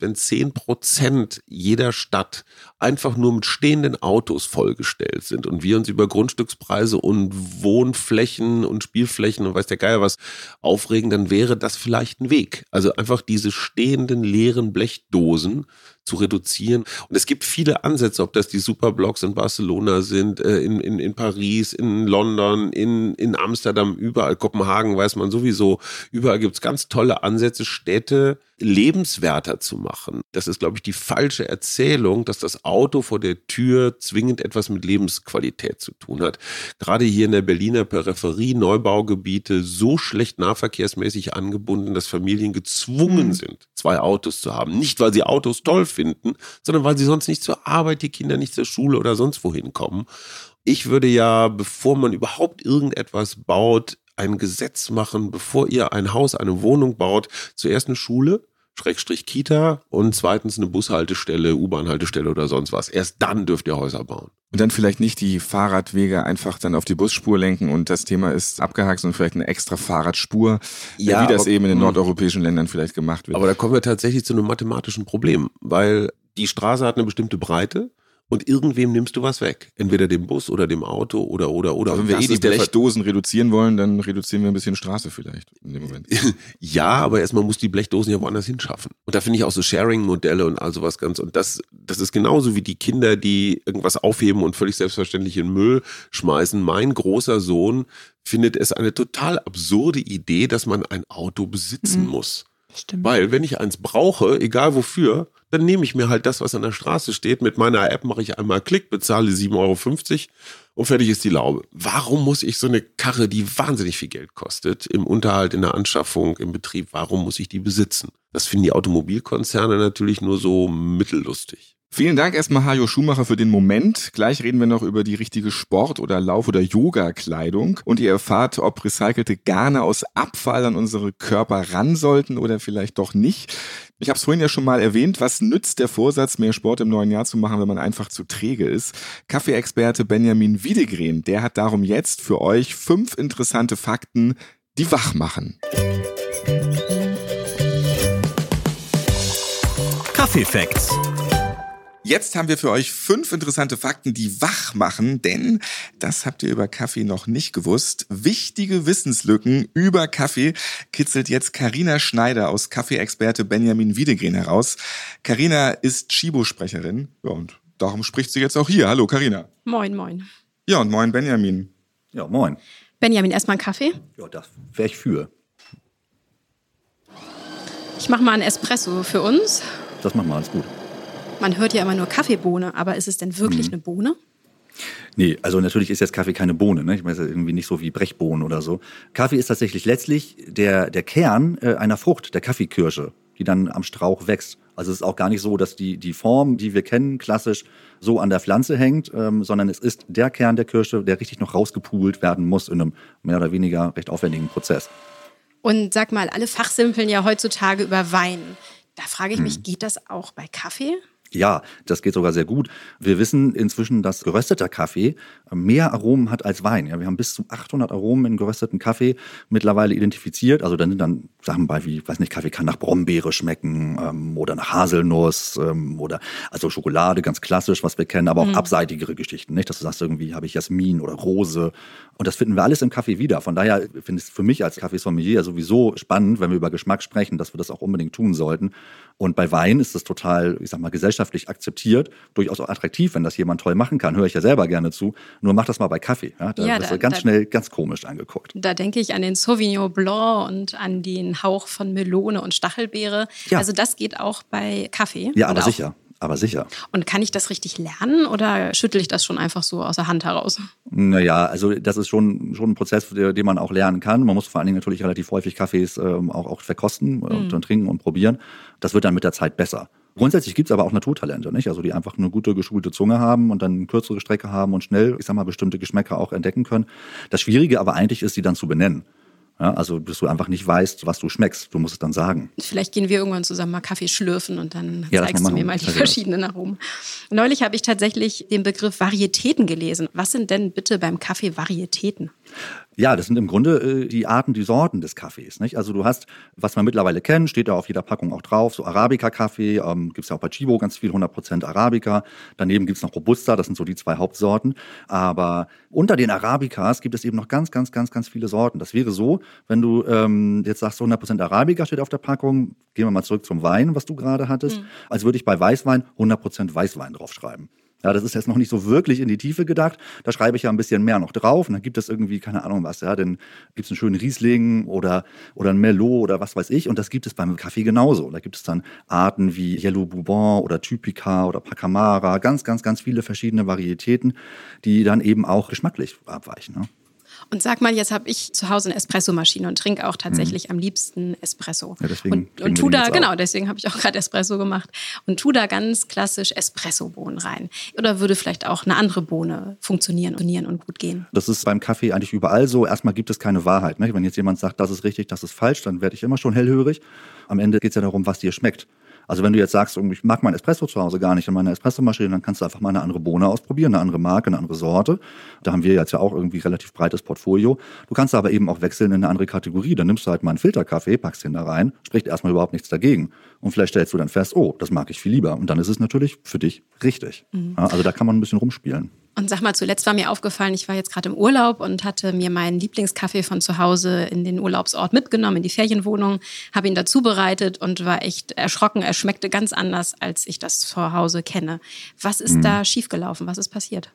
Speaker 1: Wenn 10 Prozent jeder Stadt einfach nur mit stehenden Autos vollgestellt sind und wir uns über Grundstückspreise und Wohnflächen und Spielflächen und weiß der Geier was aufregen, dann wäre das vielleicht ein Weg. Also einfach diese stehenden leeren Blechdosen zu reduzieren. Und es gibt viele Ansätze, ob das die Superblocks in Barcelona sind, äh, in, in, in Paris, in London, in, in Amsterdam, überall, Kopenhagen weiß man sowieso, überall gibt's ganz tolle Ansätze, Städte lebenswerter zu machen. Das ist, glaube ich, die falsche Erzählung, dass das Auto vor der Tür zwingend etwas mit Lebensqualität zu tun hat. Gerade hier in der Berliner Peripherie, Neubaugebiete, so schlecht nahverkehrsmäßig angebunden, dass Familien gezwungen
Speaker 2: Mhm.
Speaker 1: sind, zwei Autos zu haben. Nicht, weil sie Autos toll finden, sondern weil sie sonst nicht zur Arbeit, die Kinder nicht zur Schule oder sonst wohin kommen. Ich würde ja, bevor man überhaupt irgendetwas baut, ein Gesetz machen, bevor ihr ein Haus, eine Wohnung baut, zuerst eine Schule, Schrägstrich Kita und zweitens eine Bushaltestelle, U-Bahn-Haltestelle oder sonst was. Erst dann dürft ihr Häuser bauen.
Speaker 4: Und dann vielleicht nicht die Fahrradwege einfach dann auf die Busspur lenken und das Thema ist abgehakt, sondern vielleicht eine extra Fahrradspur,
Speaker 1: Ja,
Speaker 4: wie das
Speaker 1: aber-
Speaker 4: eben in den
Speaker 1: mh.
Speaker 4: nordeuropäischen Ländern vielleicht gemacht wird.
Speaker 1: Aber da kommen wir tatsächlich zu einem mathematischen Problem, weil die Straße hat eine bestimmte Breite und irgendwem nimmst du was weg. Entweder dem Bus oder dem Auto oder, oder, oder.
Speaker 4: Aber wenn wir eh die Blechdosen reduzieren wollen, dann reduzieren wir ein bisschen Straße vielleicht in dem Moment.
Speaker 1: Ja, aber erstmal muss die Blechdosen ja woanders hinschaffen. Und da finde ich auch so Sharing-Modelle und all sowas ganz. Und das, das ist genauso wie die Kinder, die irgendwas aufheben und völlig selbstverständlich in Müll schmeißen. Mein großer Sohn findet es eine total absurde Idee, dass man ein Auto besitzen
Speaker 2: Mhm.
Speaker 1: muss.
Speaker 2: Stimmt.
Speaker 1: Weil, wenn ich eins brauche, egal wofür, dann nehme ich mir halt das, was an der Straße steht. Mit meiner App mache ich einmal Klick, bezahle 7,50 Euro und fertig ist die Laube. Warum muss ich so eine Karre, die wahnsinnig viel Geld kostet, im Unterhalt, in der Anschaffung, im Betrieb, warum muss ich die besitzen? Das finden die Automobilkonzerne natürlich nur so mittellustig.
Speaker 4: Vielen Dank erstmal Hajo Schumacher für den Moment. Gleich reden wir noch über die richtige Sport- oder Lauf- oder Yoga-Kleidung und ihr erfahrt, ob recycelte Garne aus Abfall an unsere Körper ran sollten oder vielleicht doch nicht. Ich habe es vorhin ja schon mal erwähnt, was nützt der Vorsatz, mehr Sport im neuen Jahr zu machen, wenn man einfach zu träge ist? Kaffeeexperte Benjamin Wiedegren, der hat darum jetzt für euch fünf interessante Fakten, die wach machen.
Speaker 3: Kaffeefacts.
Speaker 4: Jetzt haben wir für euch fünf interessante Fakten, die wach machen, denn das habt ihr über Kaffee noch nicht gewusst. Wichtige Wissenslücken über Kaffee kitzelt jetzt Karina Schneider aus Kaffeeexperte Benjamin Wiedegren heraus. Karina ist Chibo-Sprecherin ja, und darum spricht sie jetzt auch hier. Hallo Karina.
Speaker 5: Moin, moin.
Speaker 4: Ja, und moin Benjamin.
Speaker 6: Ja, moin.
Speaker 5: Benjamin, erstmal einen Kaffee.
Speaker 6: Ja, das wäre ich für.
Speaker 5: Ich mache mal einen Espresso für uns.
Speaker 6: Das machen wir alles gut.
Speaker 5: Man hört ja immer nur Kaffeebohne, aber ist es denn wirklich eine Bohne?
Speaker 6: Nee, also natürlich ist jetzt Kaffee keine Bohne. Ne? Ich meine, es ist irgendwie nicht so wie Brechbohnen oder so. Kaffee ist tatsächlich letztlich der, der Kern äh, einer Frucht, der Kaffeekirsche, die dann am Strauch wächst. Also es ist auch gar nicht so, dass die, die Form, die wir kennen, klassisch so an der Pflanze hängt, ähm, sondern es ist der Kern der Kirsche, der richtig noch rausgepult werden muss in einem mehr oder weniger recht aufwendigen Prozess.
Speaker 5: Und sag mal, alle fachsimpeln ja heutzutage über Wein. Da frage ich mich, geht das auch bei Kaffee?
Speaker 6: Ja, das geht sogar sehr gut. Wir wissen inzwischen, dass gerösteter Kaffee mehr Aromen hat als Wein. Ja, wir haben bis zu 800 Aromen in gerösteten Kaffee mittlerweile identifiziert. Also dann sind dann Sachen bei wie, weiß nicht, Kaffee kann nach Brombeere schmecken ähm, oder nach Haselnuss ähm, oder also Schokolade, ganz klassisch, was wir kennen, aber auch mhm. abseitigere Geschichten. Nicht, dass du sagst, irgendwie habe ich Jasmin oder Rose. Und das finden wir alles im Kaffee wieder. Von daher finde ich es für mich als Kaffeesommelier sowieso spannend, wenn wir über Geschmack sprechen, dass wir das auch unbedingt tun sollten. Und bei Wein ist das total, ich sag mal, gesellschaftlich akzeptiert, durchaus auch attraktiv, wenn das jemand toll machen kann. Höre ich ja selber gerne zu. Nur mach das mal bei Kaffee. Ja? Da ja, wirst du ganz da, schnell ganz komisch angeguckt.
Speaker 5: Da denke ich an den Sauvignon Blanc und an den Hauch von Melone und Stachelbeere. Ja. Also das geht auch bei Kaffee.
Speaker 6: Ja, aber sicher. Aber sicher.
Speaker 5: Und kann ich das richtig lernen oder schüttel ich das schon einfach so aus der Hand heraus?
Speaker 6: Naja, also das ist schon, schon ein Prozess, den man auch lernen kann. Man muss vor allen Dingen natürlich relativ häufig Kaffees ähm, auch, auch verkosten und, und trinken und probieren. Das wird dann mit der Zeit besser. Grundsätzlich gibt es aber auch Naturtalente, nicht? Also die einfach eine gute geschulte Zunge haben und dann eine kürzere Strecke haben und schnell, ich sag mal, bestimmte Geschmäcker auch entdecken können. Das Schwierige aber eigentlich ist, die dann zu benennen. Ja, also, dass du einfach nicht weißt, was du schmeckst. Du musst es dann sagen.
Speaker 5: Vielleicht gehen wir irgendwann zusammen mal Kaffee schlürfen und dann ja, zeigst du mir mal die also verschiedenen Aromen. Neulich habe ich tatsächlich den Begriff Varietäten gelesen. Was sind denn bitte beim Kaffee Varietäten?
Speaker 6: Ja, das sind im Grunde äh, die Arten, die Sorten des Kaffees. Nicht? Also du hast, was man mittlerweile kennt, steht da auf jeder Packung auch drauf, so Arabica-Kaffee, ähm, gibt ja auch bei Chibo ganz viel, 100% Arabica. Daneben gibt's noch Robusta, das sind so die zwei Hauptsorten. Aber unter den Arabicas gibt es eben noch ganz, ganz, ganz, ganz viele Sorten. Das wäre so, wenn du ähm, jetzt sagst, 100% Arabica steht auf der Packung, gehen wir mal zurück zum Wein, was du gerade hattest, mhm. als würde ich bei Weißwein 100% Weißwein draufschreiben. Ja, das ist jetzt noch nicht so wirklich in die Tiefe gedacht. Da schreibe ich ja ein bisschen mehr noch drauf. Und dann gibt es irgendwie, keine Ahnung was, ja, dann gibt es einen schönen Riesling oder, oder ein Merlot oder was weiß ich. Und das gibt es beim Kaffee genauso. Da gibt es dann Arten wie Yellow Bourbon oder Typica oder Pacamara. Ganz, ganz, ganz viele verschiedene Varietäten, die dann eben auch geschmacklich abweichen. Ne?
Speaker 5: Und sag mal, jetzt habe ich zu Hause eine Espressomaschine und trinke auch tatsächlich mhm. am liebsten Espresso.
Speaker 6: Ja, deswegen
Speaker 5: und, und tu da, genau, deswegen habe ich auch gerade Espresso gemacht und tu da ganz klassisch Espresso-Bohnen rein. Oder würde vielleicht auch eine andere Bohne funktionieren und gut gehen?
Speaker 6: Das ist beim Kaffee eigentlich überall so. Erstmal gibt es keine Wahrheit. Ne? Wenn jetzt jemand sagt, das ist richtig, das ist falsch, dann werde ich immer schon hellhörig. Am Ende geht es ja darum, was dir schmeckt. Also wenn du jetzt sagst, ich mag meinen Espresso zu Hause gar nicht in meiner Espressomaschine, dann kannst du einfach mal eine andere Bohne ausprobieren, eine andere Marke, eine andere Sorte. Da haben wir jetzt ja auch irgendwie relativ breites Portfolio. Du kannst aber eben auch wechseln in eine andere Kategorie. Dann nimmst du halt mal einen Filterkaffee, packst den da rein, spricht erstmal überhaupt nichts dagegen. Und vielleicht stellst du dann fest, oh, das mag ich viel lieber. Und dann ist es natürlich für dich richtig. Mhm. Ja, also da kann man ein bisschen rumspielen.
Speaker 5: Und sag mal, zuletzt war mir aufgefallen, ich war jetzt gerade im Urlaub und hatte mir meinen Lieblingskaffee von zu Hause in den Urlaubsort mitgenommen, in die Ferienwohnung, habe ihn dazu bereitet und war echt erschrocken. Er schmeckte ganz anders, als ich das zu Hause kenne. Was ist mhm. da schiefgelaufen? Was ist passiert?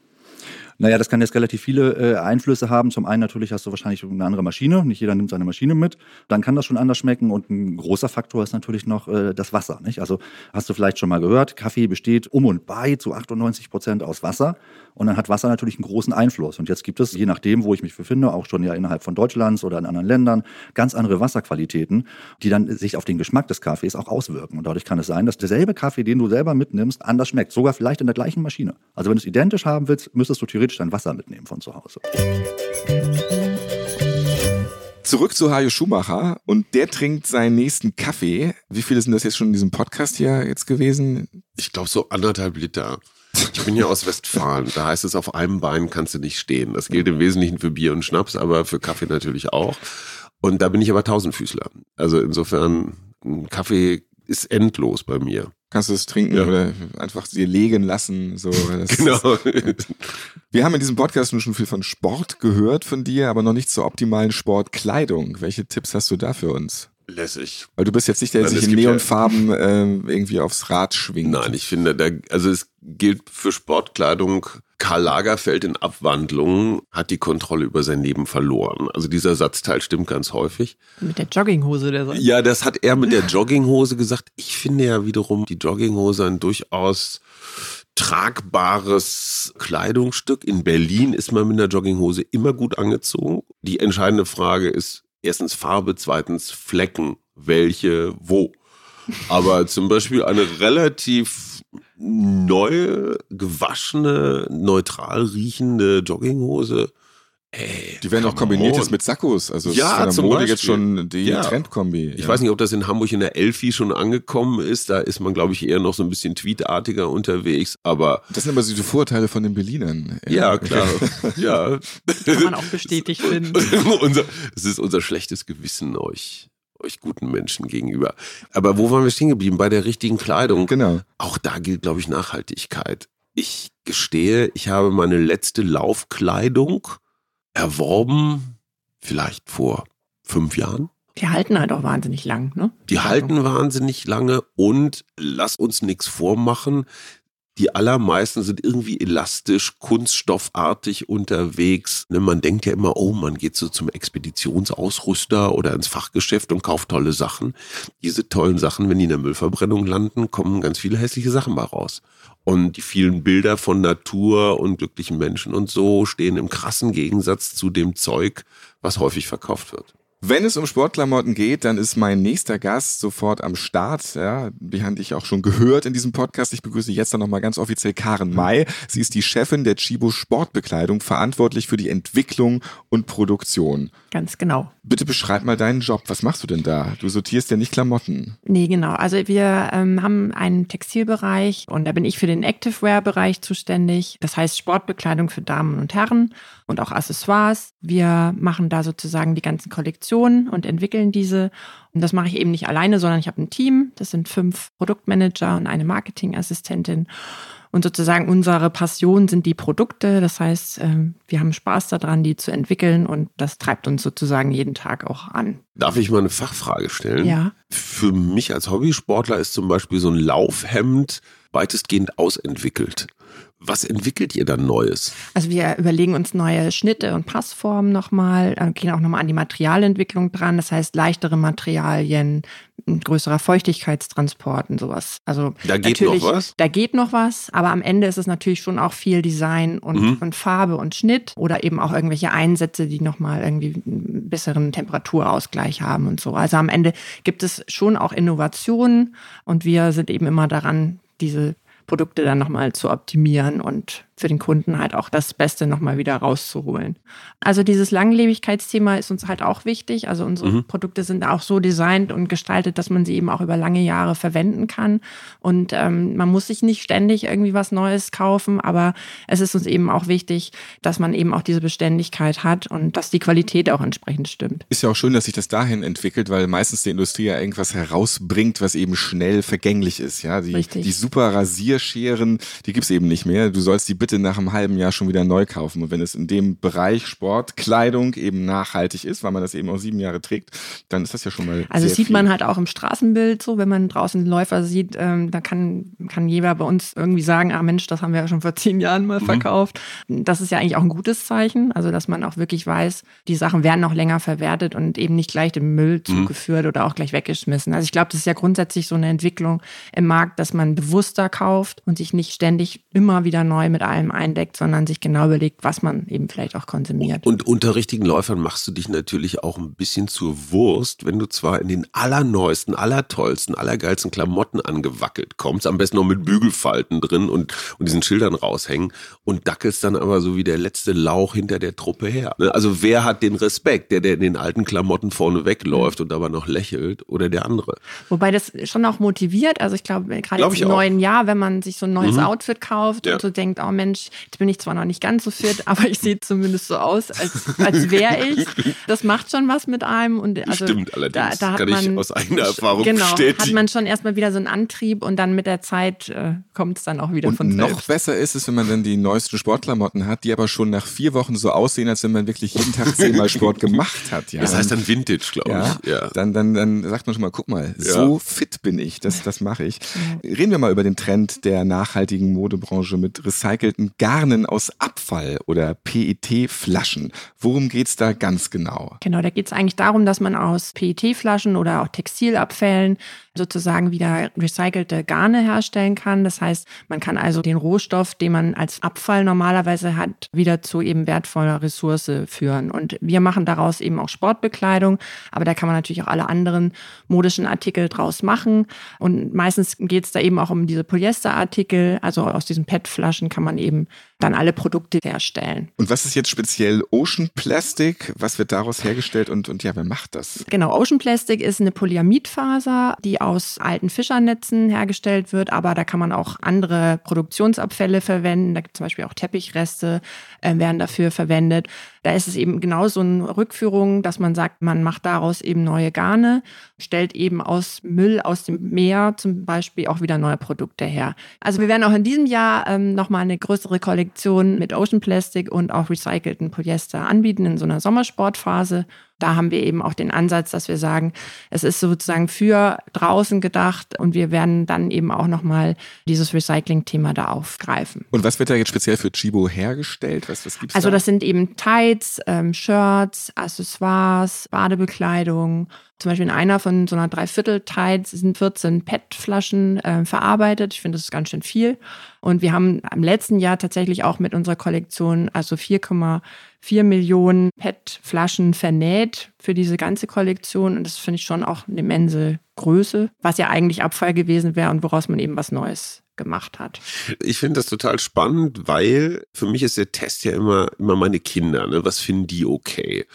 Speaker 6: Naja, das kann jetzt relativ viele äh, Einflüsse haben. Zum einen natürlich hast du wahrscheinlich eine andere Maschine. Nicht jeder nimmt seine Maschine mit. Dann kann das schon anders schmecken. Und ein großer Faktor ist natürlich noch äh, das Wasser. Nicht? Also hast du vielleicht schon mal gehört, Kaffee besteht um und bei zu 98 Prozent aus Wasser. Und dann hat Wasser natürlich einen großen Einfluss. Und jetzt gibt es, je nachdem, wo ich mich befinde, auch schon ja innerhalb von Deutschlands oder in anderen Ländern, ganz andere Wasserqualitäten, die dann sich auf den Geschmack des Kaffees auch auswirken. Und dadurch kann es sein, dass derselbe Kaffee, den du selber mitnimmst, anders schmeckt. Sogar vielleicht in der gleichen Maschine. Also wenn du es identisch haben willst, müsstest du theoretisch dein Wasser mitnehmen von zu Hause.
Speaker 4: Zurück zu Hajo Schumacher und der trinkt seinen nächsten Kaffee. Wie viele sind das jetzt schon in diesem Podcast hier jetzt gewesen?
Speaker 1: Ich glaube so anderthalb Liter. Ich bin ja aus Westfalen. Da heißt es, auf einem Bein kannst du nicht stehen. Das gilt im Wesentlichen für Bier und Schnaps, aber für Kaffee natürlich auch. Und da bin ich aber Tausendfüßler. Also insofern, Kaffee ist endlos bei mir.
Speaker 4: Kannst du es trinken ja. oder einfach dir legen lassen. So.
Speaker 1: genau.
Speaker 4: Ist, wir haben in diesem Podcast schon viel von Sport gehört von dir, aber noch nicht zur optimalen Sportkleidung. Welche Tipps hast du da für uns?
Speaker 1: Lässig.
Speaker 4: Weil du bist jetzt nicht der, der sich in Neonfarben ja, äh, irgendwie aufs Rad schwingt.
Speaker 1: Nein, ich finde, da, also es gilt für Sportkleidung. Karl Lagerfeld in Abwandlungen hat die Kontrolle über sein Leben verloren. Also dieser Satzteil stimmt ganz häufig.
Speaker 2: Mit der Jogginghose der sagt.
Speaker 1: Ja, das hat er mit der Jogginghose gesagt. Ich finde ja wiederum die Jogginghose ein durchaus tragbares Kleidungsstück. In Berlin ist man mit einer Jogginghose immer gut angezogen. Die entscheidende Frage ist, erstens Farbe, zweitens Flecken, welche, wo. Aber zum Beispiel eine relativ neue, gewaschene, neutral riechende Jogginghose Ey,
Speaker 4: Die werden auch kombiniert jetzt mit Sakkos. Also
Speaker 1: Ja,
Speaker 4: ist von der Mode
Speaker 1: Beispiel.
Speaker 4: jetzt schon die
Speaker 1: Ja.
Speaker 4: Trendkombi.
Speaker 1: Ich
Speaker 4: ja.
Speaker 1: weiß nicht, ob das in Hamburg in der Elfi schon angekommen ist. Da ist man, glaube ich, eher noch so ein bisschen tweetartiger unterwegs. Aber
Speaker 4: Das sind aber so die Vorurteile von den Berlinern.
Speaker 1: ja, klar. ja.
Speaker 2: Kann man auch bestätigt finden.
Speaker 1: es ist unser schlechtes Gewissen euch, euch guten Menschen gegenüber. Aber wo waren wir stehen geblieben? Bei der richtigen Kleidung.
Speaker 4: Genau.
Speaker 1: Auch da gilt, glaube ich, Nachhaltigkeit. Ich gestehe, ich habe meine letzte Laufkleidung erworben, vielleicht vor fünf Jahren.
Speaker 2: Die halten halt auch wahnsinnig lang, ne?
Speaker 1: Die halten wahnsinnig lange und lass uns nichts vormachen. Die allermeisten sind irgendwie elastisch, kunststoffartig unterwegs. Ne, Man denkt ja immer, oh, man geht so zum Expeditionsausrüster oder ins Fachgeschäft und kauft tolle Sachen. Diese tollen Sachen, wenn die in der Müllverbrennung landen, kommen ganz viele hässliche Sachen bei raus. Und die vielen Bilder von Natur und glücklichen Menschen und so stehen im krassen Gegensatz zu dem Zeug, was häufig verkauft wird.
Speaker 4: Wenn es um Sportklamotten geht, dann ist mein nächster Gast sofort am Start. Ja, die hatte ich auch schon gehört in diesem Podcast. Ich begrüße jetzt dann nochmal ganz offiziell Karen May. Sie ist die Chefin der Chibo Sportbekleidung, verantwortlich für die Entwicklung und Produktion.
Speaker 2: Ganz genau.
Speaker 4: Bitte beschreib mal deinen Job. Was machst du denn da? Du sortierst ja nicht Klamotten.
Speaker 2: Nee, genau. Also wir ähm, haben einen Textilbereich und da bin ich für den Activewear-Bereich zuständig. Das heißt Sportbekleidung für Damen und Herren und auch Accessoires. Wir machen da sozusagen die ganzen Kollektionen und entwickeln diese. Und das mache ich eben nicht alleine, sondern ich habe ein Team. Das sind fünf Produktmanager und eine Marketingassistentin. Und sozusagen unsere Passion sind die Produkte. Das heißt, ähm, wir haben Spaß daran, die zu entwickeln und das treibt uns sozusagen jeden Tag auch an.
Speaker 1: Darf ich mal eine Fachfrage stellen?
Speaker 2: Ja.
Speaker 1: Für mich als Hobbysportler ist zum Beispiel so ein Laufhemd weitestgehend ausentwickelt. Was entwickelt ihr dann Neues?
Speaker 2: Also wir überlegen uns neue Schnitte und Passformen nochmal, äh, gehen auch nochmal an die Materialentwicklung dran. Das heißt leichtere Materialien, größerer Feuchtigkeitstransport und sowas. Also
Speaker 1: Da geht
Speaker 2: natürlich,
Speaker 1: noch was?
Speaker 2: Da geht noch was, aber am Ende ist es natürlich schon auch viel Design und,
Speaker 1: Mhm.
Speaker 2: und Farbe und Schnitt oder eben auch irgendwelche Einsätze, die nochmal irgendwie einen besseren Temperaturausgleich haben und so. Also am Ende gibt es schon auch Innovationen und wir sind eben immer daran, diese Produkte dann nochmal zu optimieren und für den Kunden halt auch das Beste nochmal wieder rauszuholen. Also dieses Langlebigkeitsthema ist uns halt auch wichtig. Also unsere
Speaker 1: Mhm.
Speaker 2: Produkte sind auch so designt und gestaltet, dass man sie eben auch über lange Jahre verwenden kann. Und ähm, man muss sich nicht ständig irgendwie was Neues kaufen, aber es ist uns eben auch wichtig, dass man eben auch diese Beständigkeit hat und dass die Qualität auch entsprechend stimmt.
Speaker 4: Ist ja auch schön, dass sich das dahin entwickelt, weil meistens die Industrie ja irgendwas herausbringt, was eben schnell vergänglich ist. Ja, die,
Speaker 2: Richtig.
Speaker 4: die super Rasierscheren, die gibt's eben nicht mehr. Du sollst die bitte nach einem halben Jahr schon wieder neu kaufen. Und wenn es in dem Bereich Sport, Kleidung eben nachhaltig ist, weil man das eben auch sieben Jahre trägt, dann ist das ja schon mal.
Speaker 2: Also sieht
Speaker 4: viel.
Speaker 2: man halt auch im Straßenbild so, wenn man draußen Läufer sieht, ähm, da kann, kann jeder bei uns irgendwie sagen, ah Mensch, das haben wir ja schon vor zehn Jahren mal verkauft. Das ist ja eigentlich auch ein gutes Zeichen, also dass man auch wirklich weiß, die Sachen werden noch länger verwertet und eben nicht gleich dem Müll zugeführt oder auch gleich weggeschmissen. Also ich glaube, das ist ja grundsätzlich so eine Entwicklung im Markt, dass man bewusster kauft und sich nicht ständig immer wieder neu mit allem eindeckt, sondern sich genau überlegt, was man eben vielleicht auch konsumiert.
Speaker 1: Und unter richtigen Läufern machst du dich natürlich auch ein bisschen zur Wurst, wenn du zwar in den allerneuesten, allertollsten, allergeilsten Klamotten angewackelt kommst, am besten noch mit Bügelfalten drin und, und diesen Schildern raushängen und dackelst dann aber so wie der letzte Lauch hinter der Truppe her. Ne? Also wer hat den Respekt? Der, der in den alten Klamotten vorne wegläuft und aber noch lächelt oder der andere?
Speaker 2: Wobei das schon auch motiviert. Also ich glaube, gerade
Speaker 1: Glaub
Speaker 2: im
Speaker 1: auch.
Speaker 2: neuen Jahr, wenn man sich so ein neues
Speaker 1: Mhm.
Speaker 2: Outfit kauft
Speaker 1: Ja.
Speaker 2: und so denkt, oh Mensch, jetzt bin ich zwar noch nicht ganz so fit, aber ich sehe zumindest so aus, als, als wäre ich. Das macht schon was mit einem. Und also
Speaker 1: Stimmt allerdings.
Speaker 2: Da, da hat
Speaker 1: Kann ich
Speaker 2: man,
Speaker 1: aus eigener Erfahrung
Speaker 2: genau,
Speaker 1: bestätigen.
Speaker 2: hat man schon erstmal wieder so einen Antrieb und dann mit der Zeit äh, kommt es dann auch wieder
Speaker 4: Und
Speaker 2: von
Speaker 4: noch
Speaker 2: selbst.
Speaker 4: besser ist es, wenn man dann die neuesten Sportklamotten hat, die aber schon nach vier Wochen so aussehen, als wenn man wirklich jeden Tag zehnmal Sport gemacht hat. Ja.
Speaker 1: Das heißt dann Vintage, glaube
Speaker 4: ja,
Speaker 1: ich. Ja.
Speaker 4: Dann, dann, dann sagt man schon mal, guck mal, so fit bin ich, das, das mache ich. Reden wir mal über den Trend der nachhaltigen Modebranche mit recycelten Garnen aus Abfall oder PET-Flaschen. Worum geht's da ganz genau?
Speaker 2: Genau, da geht es eigentlich darum, dass man aus PET-Flaschen oder auch Textilabfällen sozusagen wieder recycelte Garne herstellen kann. Das heißt, man kann also den Rohstoff, den man als Abfall normalerweise hat, wieder zu eben wertvoller Ressource führen. Und wir machen daraus eben auch Sportbekleidung, aber da kann man natürlich auch alle anderen modischen Artikel draus machen. Und meistens geht es da eben auch um diese Polyesterartikel, also aus diesen PET-Flaschen kann man eben dann alle Produkte herstellen.
Speaker 4: Und was ist jetzt speziell Ocean Plastic? Was wird daraus hergestellt und, und ja, wer macht das?
Speaker 2: Genau, Ocean Plastic ist eine Polyamidfaser, die aus alten Fischernetzen hergestellt wird, aber da kann man auch andere Produktionsabfälle verwenden. Da gibt es zum Beispiel auch Teppichreste, äh, werden dafür verwendet. Da ist es eben genau so eine Rückführung, dass man sagt, man macht daraus eben neue Garne, stellt eben aus Müll aus dem Meer zum Beispiel auch wieder neue Produkte her. Also wir werden auch in diesem Jahr ähm, nochmal eine größere Kollektion mit Ocean Plastic und auch recycelten Polyester anbieten in so einer Sommersportphase. Da haben wir eben auch den Ansatz, dass wir sagen, es ist sozusagen für draußen gedacht und wir werden dann eben auch nochmal dieses Recycling-Thema da aufgreifen.
Speaker 4: Und was wird da jetzt speziell für Chibo hergestellt? Was, was gibt's
Speaker 2: Also
Speaker 4: da?
Speaker 2: das sind eben Tights, ähm, Shirts, Accessoires, Badebekleidung. Zum Beispiel in einer von so einer Dreiviertel-Tights sind 14 PET-Flaschen äh, verarbeitet. Ich finde, das ist ganz schön viel. Und wir haben im letzten Jahr tatsächlich auch mit unserer Kollektion also 4,4 Millionen PET-Flaschen vernäht für diese ganze Kollektion. Und das finde ich schon auch eine immense Größe, was ja eigentlich Abfall gewesen wäre und woraus man eben was Neues gemacht hat.
Speaker 1: Ich finde das total spannend, weil für mich ist der Test ja immer, immer meine Kinder. Ne? Was finden die okay?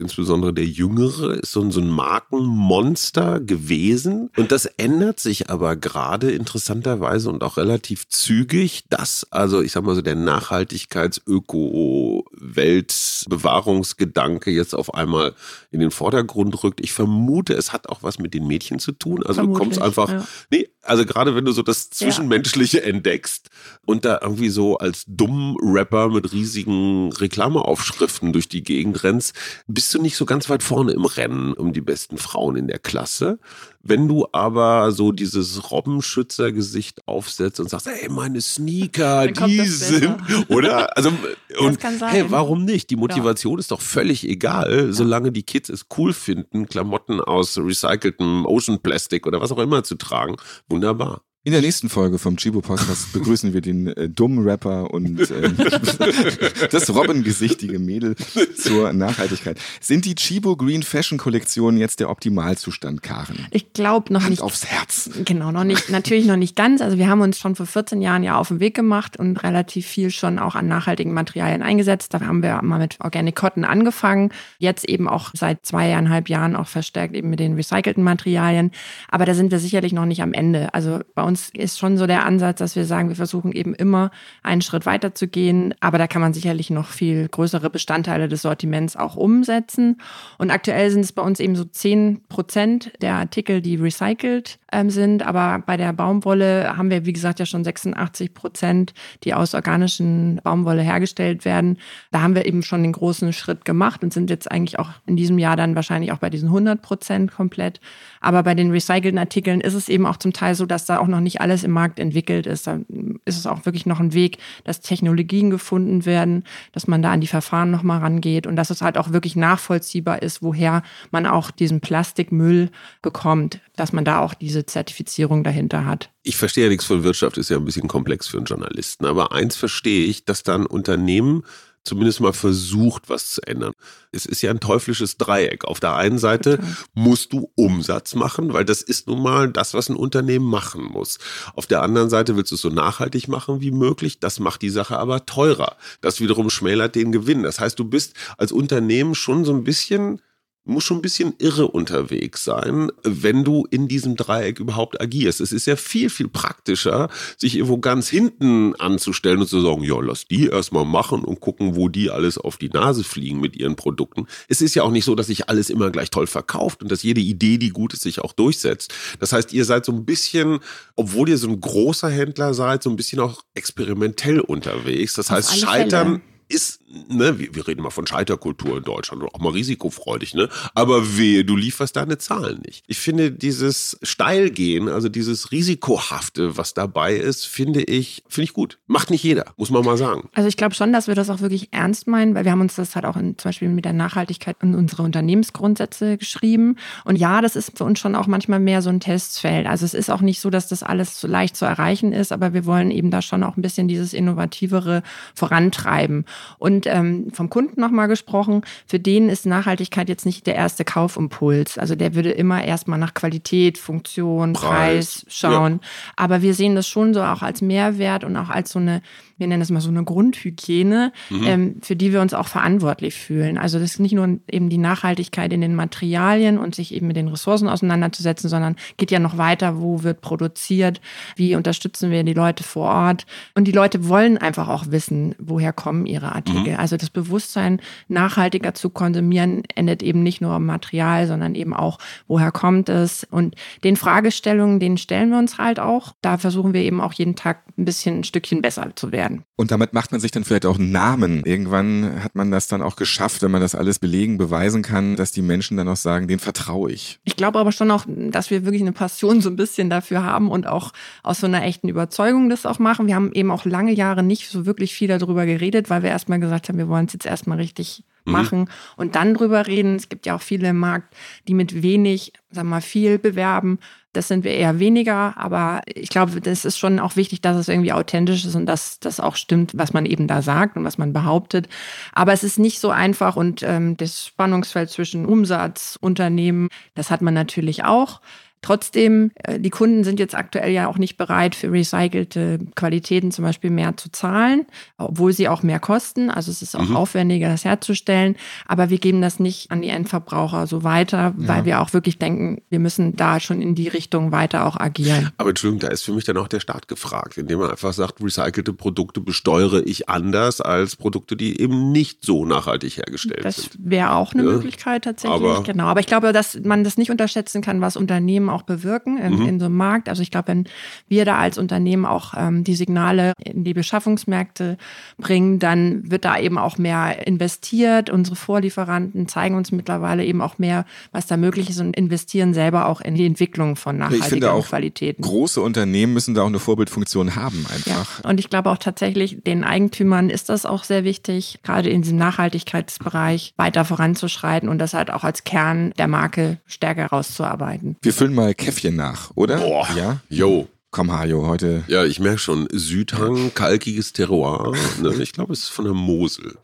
Speaker 1: Insbesondere der Jüngere ist so ein, so ein Markenmonster gewesen. Und das ändert sich aber gerade interessanterweise und auch relativ zügig, dass also, ich sag mal so, der Nachhaltigkeits-Öko-Weltbewahrungsgedanke jetzt auf einmal in den Vordergrund rückt. Ich vermute, es hat auch was mit den Mädchen zu tun. Also du kommst
Speaker 2: Vermutlich,
Speaker 1: einfach,
Speaker 2: ja.
Speaker 1: nee, also gerade wenn du so das Zwischenmenschliche entdeckst und da irgendwie so als dumm Rapper mit riesigen Reklameaufschriften durch die Gegend rennst, bist du nicht so ganz weit vorne im Rennen um die besten Frauen in der Klasse. Wenn du aber so dieses Robbenschützergesicht aufsetzt und sagst, ey, meine Sneaker, die sind, oder? Also, und hey, warum nicht? Die Motivation ist doch völlig egal, solange die Kids es cool finden, Klamotten aus recyceltem Ocean Plastic oder was auch immer zu tragen. Wunderbar.
Speaker 4: In der nächsten Folge vom Chibo Podcast begrüßen wir den äh, dummen Rapper und äh, das robbengesichtige Mädel zur Nachhaltigkeit. Sind die Chibo Green Fashion Kollektionen jetzt der Optimalzustand, Karen?
Speaker 2: Ich glaube noch
Speaker 4: Hand
Speaker 2: nicht.
Speaker 4: aufs Herz.
Speaker 2: Genau, noch nicht, natürlich noch nicht ganz. Also wir haben uns schon vor 14 Jahren ja auf den Weg gemacht und relativ viel schon auch an nachhaltigen Materialien eingesetzt. Da haben wir mal mit Organic Cotton angefangen. Jetzt eben auch seit zweieinhalb Jahren auch verstärkt eben mit den recycelten Materialien. Aber da sind wir sicherlich noch nicht am Ende. Also bei uns ist schon so der Ansatz, dass wir sagen, wir versuchen eben immer einen Schritt weiter zu gehen. Aber da kann man sicherlich noch viel größere Bestandteile des Sortiments auch umsetzen. Und aktuell sind es bei uns eben so 10 Prozent der Artikel, die recycelt ähm, sind. Aber bei der Baumwolle haben wir, wie gesagt, ja schon 86 Prozent, die aus organischen Baumwolle hergestellt werden. Da haben wir eben schon den großen Schritt gemacht und sind jetzt eigentlich auch in diesem Jahr dann wahrscheinlich auch bei diesen 100 Prozent komplett. Aber bei den recycelten Artikeln ist es eben auch zum Teil so, dass da auch noch nicht alles im Markt entwickelt ist. Da ist es auch wirklich noch ein Weg, dass Technologien gefunden werden, dass man da an die Verfahren nochmal rangeht und dass es halt auch wirklich nachvollziehbar ist, woher man auch diesen Plastikmüll bekommt, dass man da auch diese Zertifizierung dahinter hat.
Speaker 1: Ich verstehe ja nichts von Wirtschaft, ist ja ein bisschen komplex für einen Journalisten. Aber eins verstehe ich, dass da ein Unternehmen zumindest mal versucht, was zu ändern. Es ist ja ein teuflisches Dreieck. Auf der einen Seite musst du Umsatz machen, weil das ist nun mal das, was ein Unternehmen machen muss. Auf der anderen Seite willst du es so nachhaltig machen wie möglich. Das macht die Sache aber teurer. Das wiederum schmälert den Gewinn. Das heißt, du bist als Unternehmen schon so ein bisschen muss schon ein bisschen irre unterwegs sein, wenn du in diesem Dreieck überhaupt agierst. Es ist ja viel, viel praktischer, sich irgendwo ganz hinten anzustellen und zu sagen, ja, lass die erstmal machen und gucken, wo die alles auf die Nase fliegen mit ihren Produkten. Es ist ja auch nicht so, dass sich alles immer gleich toll verkauft und dass jede Idee, die gut ist, sich auch durchsetzt. Das heißt, ihr seid so ein bisschen, obwohl ihr so ein großer Händler seid, so ein bisschen auch experimentell unterwegs. Das
Speaker 2: Auf
Speaker 1: heißt, scheitern
Speaker 2: Fälle.
Speaker 1: Ist, ne, wir, wir reden immer von Scheiterkultur in Deutschland und auch mal risikofreudig, ne? Aber wehe, du lieferst deine Zahlen nicht. Ich finde dieses Steilgehen, also dieses Risikohafte, was dabei ist, finde ich, finde ich gut. Macht nicht jeder, muss man mal sagen.
Speaker 2: Also ich glaube schon, dass wir das auch wirklich ernst meinen, weil wir haben uns das halt auch in, zum Beispiel mit der Nachhaltigkeit in unsere Unternehmensgrundsätze geschrieben. Und ja, das ist für uns schon auch manchmal mehr so ein Testfeld. Also es ist auch nicht so, dass das alles so leicht zu erreichen ist, aber wir wollen eben da schon auch ein bisschen dieses Innovativere vorantreiben. Und ähm, vom Kunden nochmal gesprochen, für den ist Nachhaltigkeit jetzt nicht der erste Kaufimpuls. Also der würde immer erstmal nach Qualität, Funktion, Preis, Preis schauen. Ja. Aber wir sehen das schon so auch als Mehrwert und auch als so eine wir nennen das mal so eine Grundhygiene, mhm. ähm, für die wir uns auch verantwortlich fühlen. Also das ist nicht nur eben die Nachhaltigkeit in den Materialien und sich eben mit den Ressourcen auseinanderzusetzen, sondern geht ja noch weiter, wo wird produziert, wie unterstützen wir die Leute vor Ort. Und die Leute wollen einfach auch wissen, woher kommen ihre Artikel. Mhm. Also das Bewusstsein, nachhaltiger zu konsumieren, endet eben nicht nur am Material, sondern eben auch, woher kommt es. Und den Fragestellungen, denen stellen wir uns halt auch. Da versuchen wir eben auch jeden Tag ein bisschen ein Stückchen besser zu werden werden.
Speaker 4: Und damit macht man sich dann vielleicht auch einen Namen. Irgendwann hat man das dann auch geschafft, wenn man das alles belegen, beweisen kann, dass die Menschen dann auch sagen, den vertraue ich.
Speaker 2: Ich glaube aber schon auch, dass wir wirklich eine Passion so ein bisschen dafür haben und auch aus so einer echten Überzeugung das auch machen. Wir haben eben auch lange Jahre nicht so wirklich viel darüber geredet, weil wir erstmal gesagt haben, wir wollen es jetzt erstmal richtig mhm. machen und dann drüber reden. Es gibt ja auch viele im Markt, die mit wenig, sagen wir mal, viel bewerben das sind wir eher weniger, aber ich glaube, das ist schon auch wichtig, dass es irgendwie authentisch ist und dass das auch stimmt, was man eben da sagt und was man behauptet. Aber es ist nicht so einfach und ähm, das Spannungsfeld zwischen Umsatz, Unternehmen, das hat man natürlich auch. Trotzdem, äh, die Kunden sind jetzt aktuell ja auch nicht bereit, für recycelte Qualitäten zum Beispiel mehr zu zahlen, obwohl sie auch mehr kosten. Also es ist auch mhm. aufwendiger, das herzustellen. Aber wir geben das nicht an die Endverbraucher so weiter, weil ja. wir auch wirklich denken, wir müssen da schon in die Richtung weiter auch agieren.
Speaker 1: Aber Entschuldigung, da ist für mich dann auch der Staat gefragt, indem man einfach sagt, recycelte Produkte besteuere ich anders als Produkte, die eben nicht so nachhaltig hergestellt
Speaker 2: das
Speaker 1: sind.
Speaker 2: Das wäre auch eine ja. Möglichkeit tatsächlich. Aber genau. Aber ich glaube, dass man das nicht unterschätzen kann, was Unternehmen Unternehmen auch bewirken in, mhm. in so einem Markt. Also ich glaube, wenn wir da als Unternehmen auch ähm, die Signale in die Beschaffungsmärkte bringen, dann wird da eben auch mehr investiert. Unsere Vorlieferanten zeigen uns mittlerweile eben auch mehr, was da möglich ist und investieren selber auch in die Entwicklung von finde auch, Qualitäten.
Speaker 4: Große Unternehmen müssen da auch eine Vorbildfunktion haben einfach.
Speaker 2: Ja. Und ich glaube auch tatsächlich, den Eigentümern ist das auch sehr wichtig, gerade in diesem Nachhaltigkeitsbereich weiter voranzuschreiten und das halt auch als Kern der Marke stärker rauszuarbeiten.
Speaker 4: Wir füllen mal Käffchen nach, oder?
Speaker 1: Boah. Ja. Jo.
Speaker 4: Komm, Hajo, heute.
Speaker 1: Ja, ich merke schon, Südhang, kalkiges Terroir. Ne? Ich glaube, es ist von der Mosel.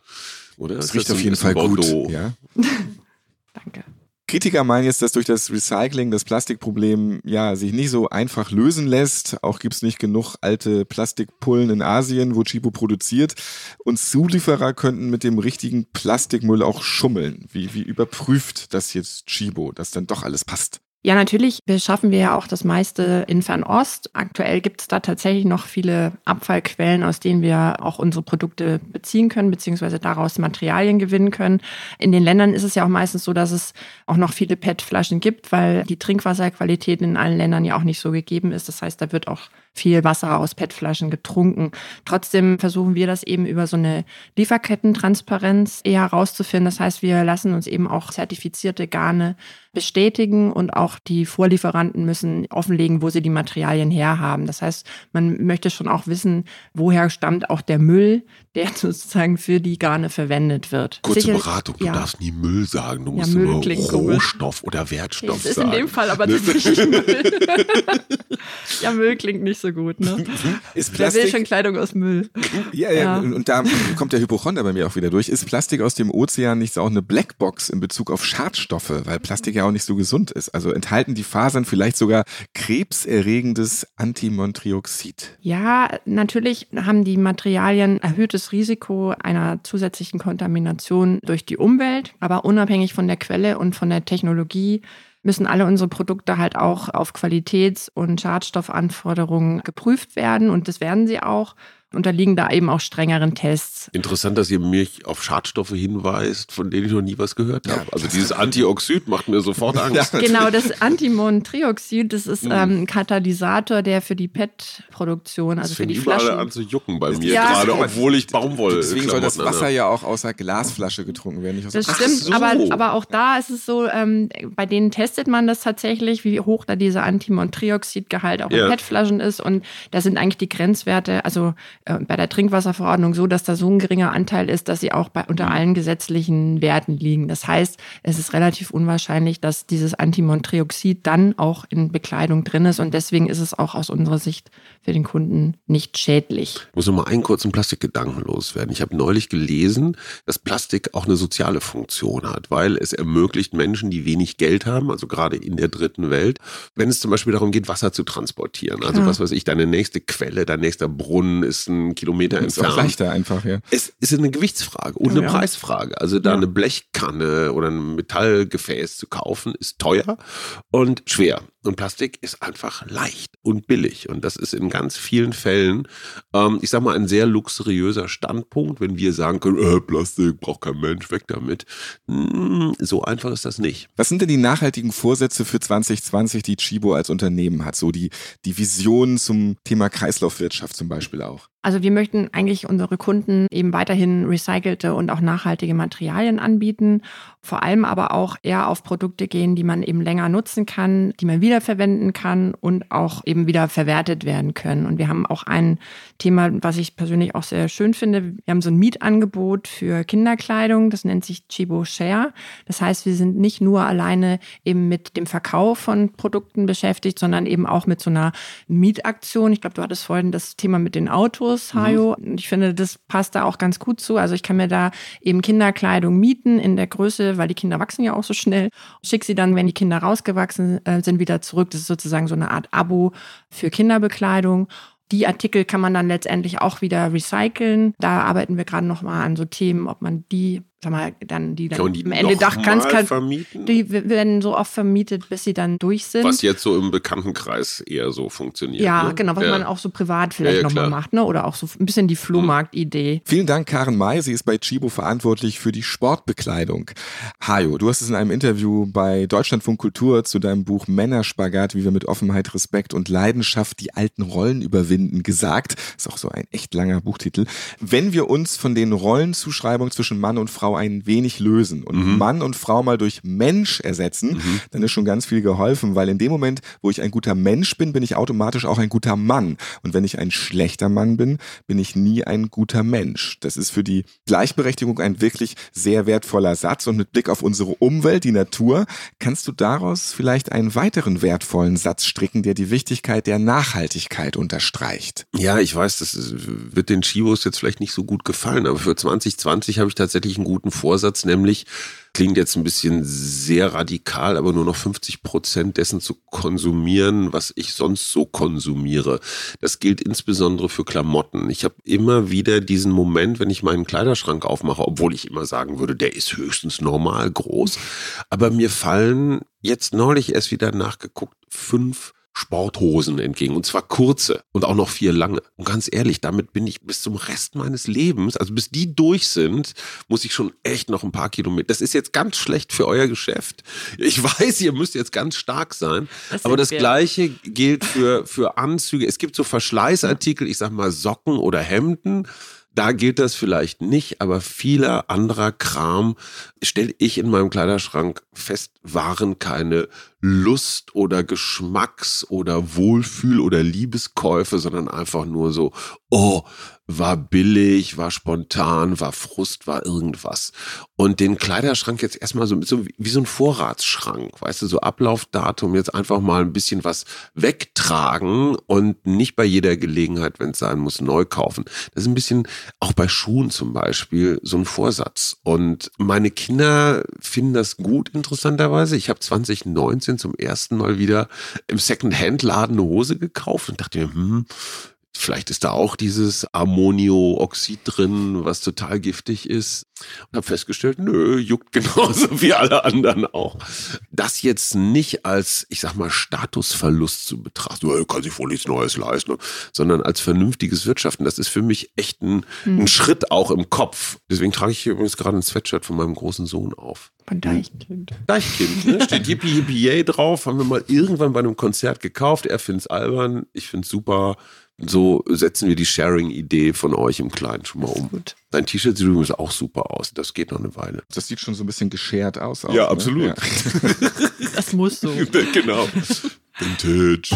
Speaker 1: Oder?
Speaker 4: Es riecht auf jeden Fall Bordeaux. gut. Ja?
Speaker 2: Danke.
Speaker 4: Kritiker meinen jetzt, dass durch das Recycling das Plastikproblem ja sich nicht so einfach lösen lässt. Auch gibt es nicht genug alte Plastikpullen in Asien, wo Chibo produziert. Und Zulieferer könnten mit dem richtigen Plastikmüll auch schummeln. Wie, wie überprüft das jetzt Chibo, dass dann doch alles passt?
Speaker 2: Ja, natürlich beschaffen wir ja auch das meiste in Fernost. Aktuell gibt es da tatsächlich noch viele Abfallquellen, aus denen wir auch unsere Produkte beziehen können, beziehungsweise daraus Materialien gewinnen können. In den Ländern ist es ja auch meistens so, dass es auch noch viele PET-Flaschen gibt, weil die Trinkwasserqualität in allen Ländern ja auch nicht so gegeben ist. Das heißt, da wird auch viel Wasser aus PET-Flaschen getrunken. Trotzdem versuchen wir das eben über so eine Lieferkettentransparenz eher herauszufinden. Das heißt, wir lassen uns eben auch zertifizierte Garne bestätigen und auch die Vorlieferanten müssen offenlegen, wo sie die Materialien herhaben. Das heißt, man möchte schon auch wissen, woher stammt auch der Müll, der sozusagen für die Garne verwendet wird.
Speaker 1: Kurze Sicher, Beratung, du ja. darfst nie Müll sagen, du musst ja, immer Rohstoff oder Wertstoff
Speaker 2: das
Speaker 1: sagen.
Speaker 2: Das ist in dem Fall aber tatsächlich Müll. ja, Müll klingt nicht so gut, ne?
Speaker 4: Ist Plastik,
Speaker 2: Wer will schon Kleidung aus Müll?
Speaker 4: Ja, ja, ja, und da kommt der Hypochonder bei mir auch wieder durch. Ist Plastik aus dem Ozean nicht auch eine Blackbox in Bezug auf Schadstoffe, weil Plastik ja auch nicht so gesund ist? Also enthalten die Fasern vielleicht sogar krebserregendes Antimontrioxid?
Speaker 2: Ja, natürlich haben die Materialien erhöhtes Risiko einer zusätzlichen Kontamination durch die Umwelt, aber unabhängig von der Quelle und von der Technologie müssen alle unsere Produkte halt auch auf Qualitäts- und Schadstoffanforderungen geprüft werden und das werden sie auch. Unterliegen da eben auch strengeren Tests.
Speaker 1: Interessant, dass ihr mich auf Schadstoffe hinweist, von denen ich noch nie was gehört habe. Also dieses Antioxid macht mir sofort Angst.
Speaker 2: Genau, das Antimontrioxid, das ist ähm, ein Katalysator, der für die PET-Produktion, also
Speaker 1: Das
Speaker 2: für die Flaschen.
Speaker 1: an zu jucken bei mir
Speaker 2: Ja.
Speaker 1: gerade, obwohl ich Baumwolle
Speaker 4: Deswegen soll das Wasser ja auch aus der Glasflasche getrunken werden. Nicht aus
Speaker 2: Das stimmt,
Speaker 1: so.
Speaker 2: aber, aber auch da ist es so, ähm, bei denen testet man das tatsächlich, wie hoch da dieser Antimontrioxidgehalt auch
Speaker 1: Ja.
Speaker 2: in PET-Flaschen ist. Und da sind eigentlich die Grenzwerte, also äh, bei der Trinkwasserverordnung so, dass da so ein geringer Anteil ist, dass sie auch bei, unter allen gesetzlichen Werten liegen. Das heißt, es ist relativ unwahrscheinlich, dass dieses Antimontrioxid dann auch in Bekleidung drin ist. Und deswegen ist es auch aus unserer Sicht für den Kunden nicht schädlich.
Speaker 1: Ich muss noch mal einen kurzen Plastikgedanken loswerden. Ich habe neulich gelesen, dass Plastik auch eine soziale Funktion hat, weil es ermöglicht Menschen, die wenig Geld haben, also gerade in der dritten Welt, wenn es zum Beispiel darum geht, Wasser zu transportieren. Also
Speaker 2: Klar.
Speaker 1: was weiß ich, deine nächste Quelle, dein nächster Brunnen ist ein Kilometer
Speaker 4: ist auch
Speaker 1: entfernt.
Speaker 4: leichter einfach, ja.
Speaker 1: Es ist eine Gewichtsfrage und
Speaker 2: Ja,
Speaker 1: eine
Speaker 2: ja.
Speaker 1: Preisfrage. Also da
Speaker 2: Ja.
Speaker 1: eine Blechkanne oder ein Metallgefäß zu kaufen, ist teuer und schwer. Und Plastik ist einfach leicht und billig. Und das ist in ganz vielen Fällen, ähm, ich sag mal, ein sehr luxuriöser Standpunkt, wenn wir sagen können, äh, Plastik braucht kein Mensch, weg damit. Hm, so einfach ist das nicht.
Speaker 4: Was sind denn die nachhaltigen Vorsätze für 2020, die Chibo als Unternehmen hat? So die, die Vision zum Thema Kreislaufwirtschaft zum Beispiel auch.
Speaker 2: Also wir möchten eigentlich unsere Kunden eben weiterhin recycelte und auch nachhaltige Materialien anbieten, vor allem aber auch eher auf Produkte gehen, die man eben länger nutzen kann, die man wiederverwenden kann und auch eben wieder verwertet werden können. Und wir haben auch ein Thema, was ich persönlich auch sehr schön finde. Wir haben so ein Mietangebot für Kinderkleidung, das nennt sich Chibo Share. Das heißt, wir sind nicht nur alleine eben mit dem Verkauf von Produkten beschäftigt, sondern eben auch mit so einer Mietaktion. Ich glaube, du hattest vorhin das Thema mit den Autos, Hajo. Und ich finde, das passt da auch ganz gut zu. Also ich kann mir da eben Kinderkleidung mieten in der Größe, weil die Kinder wachsen ja auch so schnell. Schick sie dann, wenn die Kinder rausgewachsen äh, sind, wieder zurück. Das ist sozusagen so eine Art Abo für Kinderbekleidung. Die Artikel kann man dann letztendlich auch wieder recyceln. Da arbeiten wir gerade noch mal an so Themen, ob man die, sag mal, dann die dann
Speaker 1: die
Speaker 2: am Ende Dach ganz
Speaker 1: vermieten?
Speaker 2: die werden so oft vermietet, bis sie dann durch sind.
Speaker 1: Was jetzt so im Bekanntenkreis eher so funktioniert.
Speaker 2: ja,
Speaker 1: ne?
Speaker 2: genau, was
Speaker 1: Ja.
Speaker 2: man auch so privat vielleicht
Speaker 1: Ja, ja,
Speaker 2: noch mal
Speaker 1: klar.
Speaker 2: macht, ne? Oder auch so ein bisschen die Flohmarkt-Idee.
Speaker 4: Vielen Dank, Karen May. Sie ist bei Chibo verantwortlich für die Sportbekleidung. Hajo, du hast es in einem Interview bei Deutschlandfunk Kultur zu deinem Buch Männerspagat, wie wir mit Offenheit, Respekt und Leidenschaft die alten Rollen überwinden, gesagt. Ist auch so ein echt langer Buchtitel. Wenn wir uns von den Rollenzuschreibungen zwischen Mann und Frau ein wenig lösen und
Speaker 1: Mhm.
Speaker 4: Mann und Frau mal durch Mensch ersetzen, dann ist schon ganz viel geholfen, weil in dem Moment, wo ich ein guter Mensch bin, bin ich automatisch auch ein guter Mann. Und wenn ich ein schlechter Mann bin, bin ich nie ein guter Mensch. Das ist für die Gleichberechtigung ein wirklich sehr wertvoller Satz. Und mit Blick auf unsere Umwelt, die Natur, kannst du daraus vielleicht einen weiteren wertvollen Satz stricken, der die Wichtigkeit der Nachhaltigkeit unterstreicht.
Speaker 1: Ja, ich weiß, das wird den Chivos jetzt vielleicht nicht so gut gefallen, aber für 2020 habe ich tatsächlich einen guten Vorsatz, nämlich klingt jetzt ein bisschen sehr radikal, aber nur noch 50 Prozent dessen zu konsumieren, was ich sonst so konsumiere. Das gilt insbesondere für Klamotten. Ich habe immer wieder diesen Moment, wenn ich meinen Kleiderschrank aufmache, obwohl ich immer sagen würde, der ist höchstens normal groß, aber mir fallen jetzt neulich erst wieder nachgeguckt fünf Sporthosen entgegen. Und zwar kurze und auch noch vier lange. Und ganz ehrlich, damit bin ich bis zum Rest meines Lebens, also bis die durch sind, muss ich schon echt noch ein paar Kilometer. Das ist jetzt ganz schlecht für euer Geschäft. Ich weiß, ihr müsst jetzt ganz stark sein.
Speaker 2: Das
Speaker 1: aber das
Speaker 2: wir.
Speaker 1: Gleiche gilt für, für Anzüge. Es gibt so Verschleißartikel, ich sag mal Socken oder Hemden. Da gilt das vielleicht nicht, aber vieler anderer Kram stelle ich in meinem Kleiderschrank fest, waren keine Lust oder Geschmacks- oder Wohlfühl- oder Liebeskäufe, sondern einfach nur so, oh, war billig, war spontan, war Frust, war irgendwas. Und den Kleiderschrank jetzt erstmal so, so wie so ein Vorratsschrank, weißt du, so Ablaufdatum, jetzt einfach mal ein bisschen was wegtragen und nicht bei jeder Gelegenheit, wenn es sein muss, neu kaufen. Das ist ein bisschen, auch bei Schuhen zum Beispiel, so ein Vorsatz. Und meine Kinder finden das gut, interessanterweise. Ich habe 2019 zum ersten Mal wieder im Second-Hand-Laden eine Hose gekauft und dachte mir, hm, Vielleicht ist da auch dieses Ammonioxid drin, was total giftig ist. Und habe festgestellt, nö, juckt genauso wie alle anderen auch. Das jetzt nicht als, ich sag mal, Statusverlust zu betrachten, oh, kann sich wohl nichts Neues leisten, sondern als vernünftiges Wirtschaften. Das ist für mich echt ein, ein Schritt auch im Kopf. Deswegen trage ich hier übrigens gerade ein Sweatshirt von meinem großen Sohn auf.
Speaker 2: Von Deichkind.
Speaker 1: Deichkind, ne? Steht Yippie Yippie Yay drauf. Haben wir mal irgendwann bei einem Konzert gekauft. Er find's albern, ich find's super. So setzen wir die Sharing-Idee von euch im Kleinen schon mal um.
Speaker 2: Gut.
Speaker 1: Dein T-Shirt sieht übrigens auch super aus. Das geht noch eine Weile.
Speaker 4: Das sieht schon so ein bisschen geschert aus. Auch,
Speaker 1: Ja,
Speaker 4: ne?
Speaker 1: absolut.
Speaker 4: Ja.
Speaker 2: Das muss so.
Speaker 1: genau. Vintage.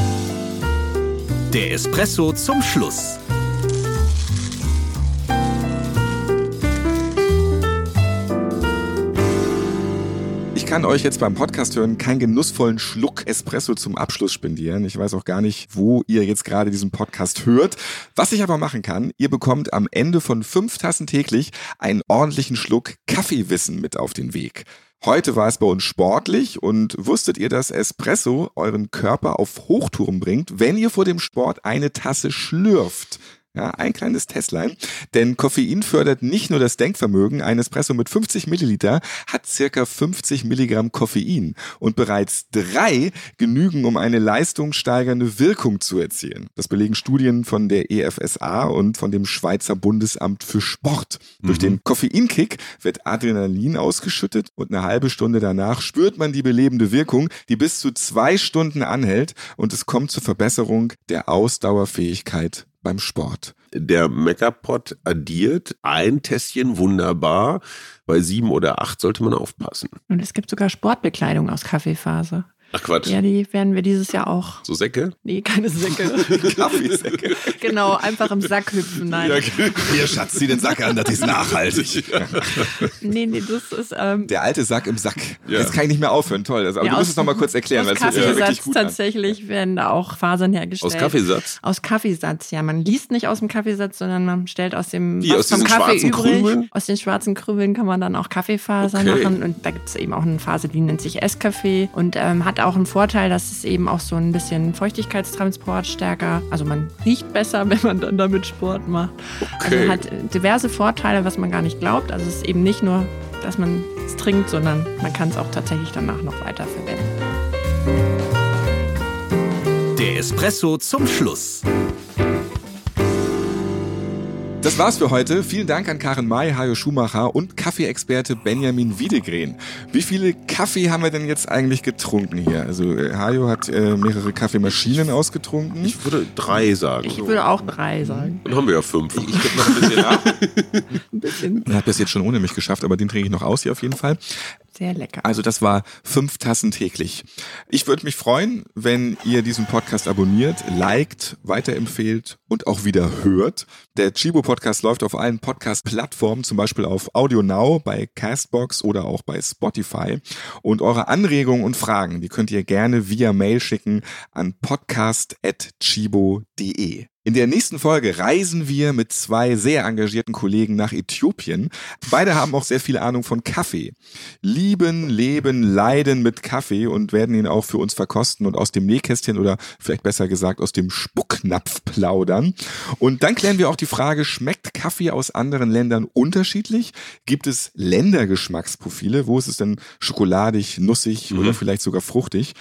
Speaker 3: Der Espresso zum Schluss.
Speaker 4: Kann euch jetzt beim Podcast hören keinen genussvollen Schluck Espresso zum Abschluss spendieren. Ich weiß auch gar nicht, wo ihr jetzt gerade diesen Podcast hört. Was ich aber machen kann, ihr bekommt am Ende von fünf Tassen täglich einen ordentlichen Schluck Kaffeewissen mit auf den Weg. Heute war es bei uns sportlich und wusstet ihr, dass Espresso euren Körper auf Hochtouren bringt, wenn ihr vor dem Sport eine Tasse schlürft? Ja, ein kleines Testlein. Denn Koffein fördert nicht nur das Denkvermögen. Ein Espresso mit 50 Milliliter hat circa 50 Milligramm Koffein. Und bereits drei genügen, um eine leistungssteigernde Wirkung zu erzielen. Das belegen Studien von der EFSA und von dem Schweizer Bundesamt für Sport. Durch den Koffeinkick wird Adrenalin ausgeschüttet und eine halbe Stunde danach spürt man die belebende Wirkung, die bis zu zwei Stunden anhält und es kommt zur Verbesserung der Ausdauerfähigkeit beim Sport.
Speaker 1: Der Meckerpot addiert ein Tässchen wunderbar. Bei sieben oder acht sollte man aufpassen.
Speaker 2: Und es gibt sogar Sportbekleidung aus Kaffeefaser.
Speaker 1: Ach Quatsch.
Speaker 2: Ja, die werden wir dieses Jahr auch.
Speaker 1: So Säcke?
Speaker 2: Nee, keine Säcke.
Speaker 4: Kaffeesäcke.
Speaker 2: genau, einfach im Sack hüpfen. Nein.
Speaker 4: Hier, Schatz, zieh den Sack an, das ist nachhaltig.
Speaker 2: Nee, nee, das ist ähm,
Speaker 4: Der alte Sack im Sack.
Speaker 1: Ja.
Speaker 4: Jetzt kann ich nicht mehr aufhören, toll. Also, aber
Speaker 2: Ja,
Speaker 4: du musst
Speaker 2: aus-
Speaker 4: es noch mal kurz erklären, weil
Speaker 2: aus
Speaker 4: ja
Speaker 2: Kaffeesatz
Speaker 4: gut an.
Speaker 2: tatsächlich werden da auch Fasern hergestellt.
Speaker 1: Aus Kaffeesatz?
Speaker 2: Aus Kaffeesatz, ja. Man liest nicht aus dem Kaffeesatz, sondern man stellt aus dem was
Speaker 1: aus
Speaker 2: vom
Speaker 1: diesen
Speaker 2: Kaffee
Speaker 1: schwarzen
Speaker 2: übrig.
Speaker 1: Krümeln?
Speaker 2: Aus den schwarzen Krümeln kann man dann auch Kaffeefaser
Speaker 1: Okay.
Speaker 2: machen. Und da gibt es eben auch eine Phase, die nennt sich Esskaffee und ähm, hat auch einen Vorteil, dass es eben auch so ein bisschen Feuchtigkeitstransport stärker, also man riecht besser, wenn man dann damit Sport macht.
Speaker 1: Okay.
Speaker 2: Also hat diverse Vorteile, was man gar nicht glaubt. Also es ist eben nicht nur, dass man es trinkt, sondern man kann es auch tatsächlich danach noch weiter verwenden.
Speaker 3: Der Espresso zum Schluss.
Speaker 4: Das war's für heute. Vielen Dank an Karen May, Hajo Schumacher und Kaffeeexperte Benjamin Wiedegren. Wie viele Kaffee haben wir denn jetzt eigentlich getrunken hier? Also äh, Hajo hat äh, mehrere Kaffeemaschinen ausgetrunken.
Speaker 1: Ich würde drei sagen.
Speaker 2: Ich würde auch drei sagen.
Speaker 1: Dann haben wir ja fünf.
Speaker 4: ich gebe noch ein bisschen nach.
Speaker 2: Ein bisschen
Speaker 4: Er hat das jetzt schon ohne mich geschafft, aber den trinke ich noch aus hier auf jeden Fall.
Speaker 2: Sehr lecker.
Speaker 4: Also das war fünf Tassen täglich. Ich würde mich freuen, wenn ihr diesen Podcast abonniert, liked, weiterempfehlt und auch wieder hört. Der Chibo Podcast läuft auf allen Podcast-Plattformen, zum Beispiel auf Audio Now, bei Castbox oder auch bei Spotify. Und eure Anregungen und Fragen, die könnt ihr gerne via Mail schicken an podcast.chibo.de. In der nächsten Folge reisen wir mit zwei sehr engagierten Kollegen nach Äthiopien. Beide haben auch sehr viel Ahnung von Kaffee. Lieben, leben, leiden mit Kaffee und werden ihn auch für uns verkosten und aus dem Nähkästchen oder vielleicht besser gesagt aus dem Spucknapf plaudern. Und dann klären wir auch die Frage, schmeckt Kaffee aus anderen Ländern unterschiedlich? Gibt es Ländergeschmacksprofile? Wo ist es denn schokoladig, nussig oder vielleicht sogar fruchtig?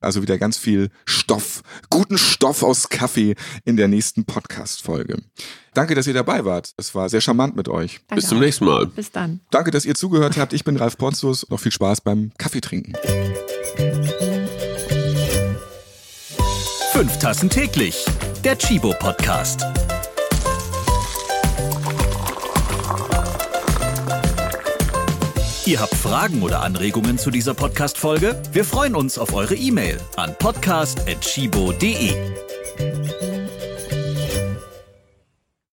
Speaker 4: Also wieder ganz viel Stoff, guten Stoff aus Kaffee in der nächsten Podcast-Folge. Danke, dass ihr dabei wart. Es war sehr charmant mit euch.
Speaker 2: Danke
Speaker 1: Bis zum
Speaker 2: auch.
Speaker 1: nächsten Mal.
Speaker 2: Bis dann.
Speaker 4: Danke, dass ihr zugehört habt. Ich bin Ralf Potzus. Noch viel Spaß beim Kaffeetrinken.
Speaker 3: Fünf Tassen täglich. Der Chibo Podcast. Ihr habt Fragen oder Anregungen zu dieser Podcast-Folge? Wir freuen uns auf eure E-Mail an podcast.chibo.de.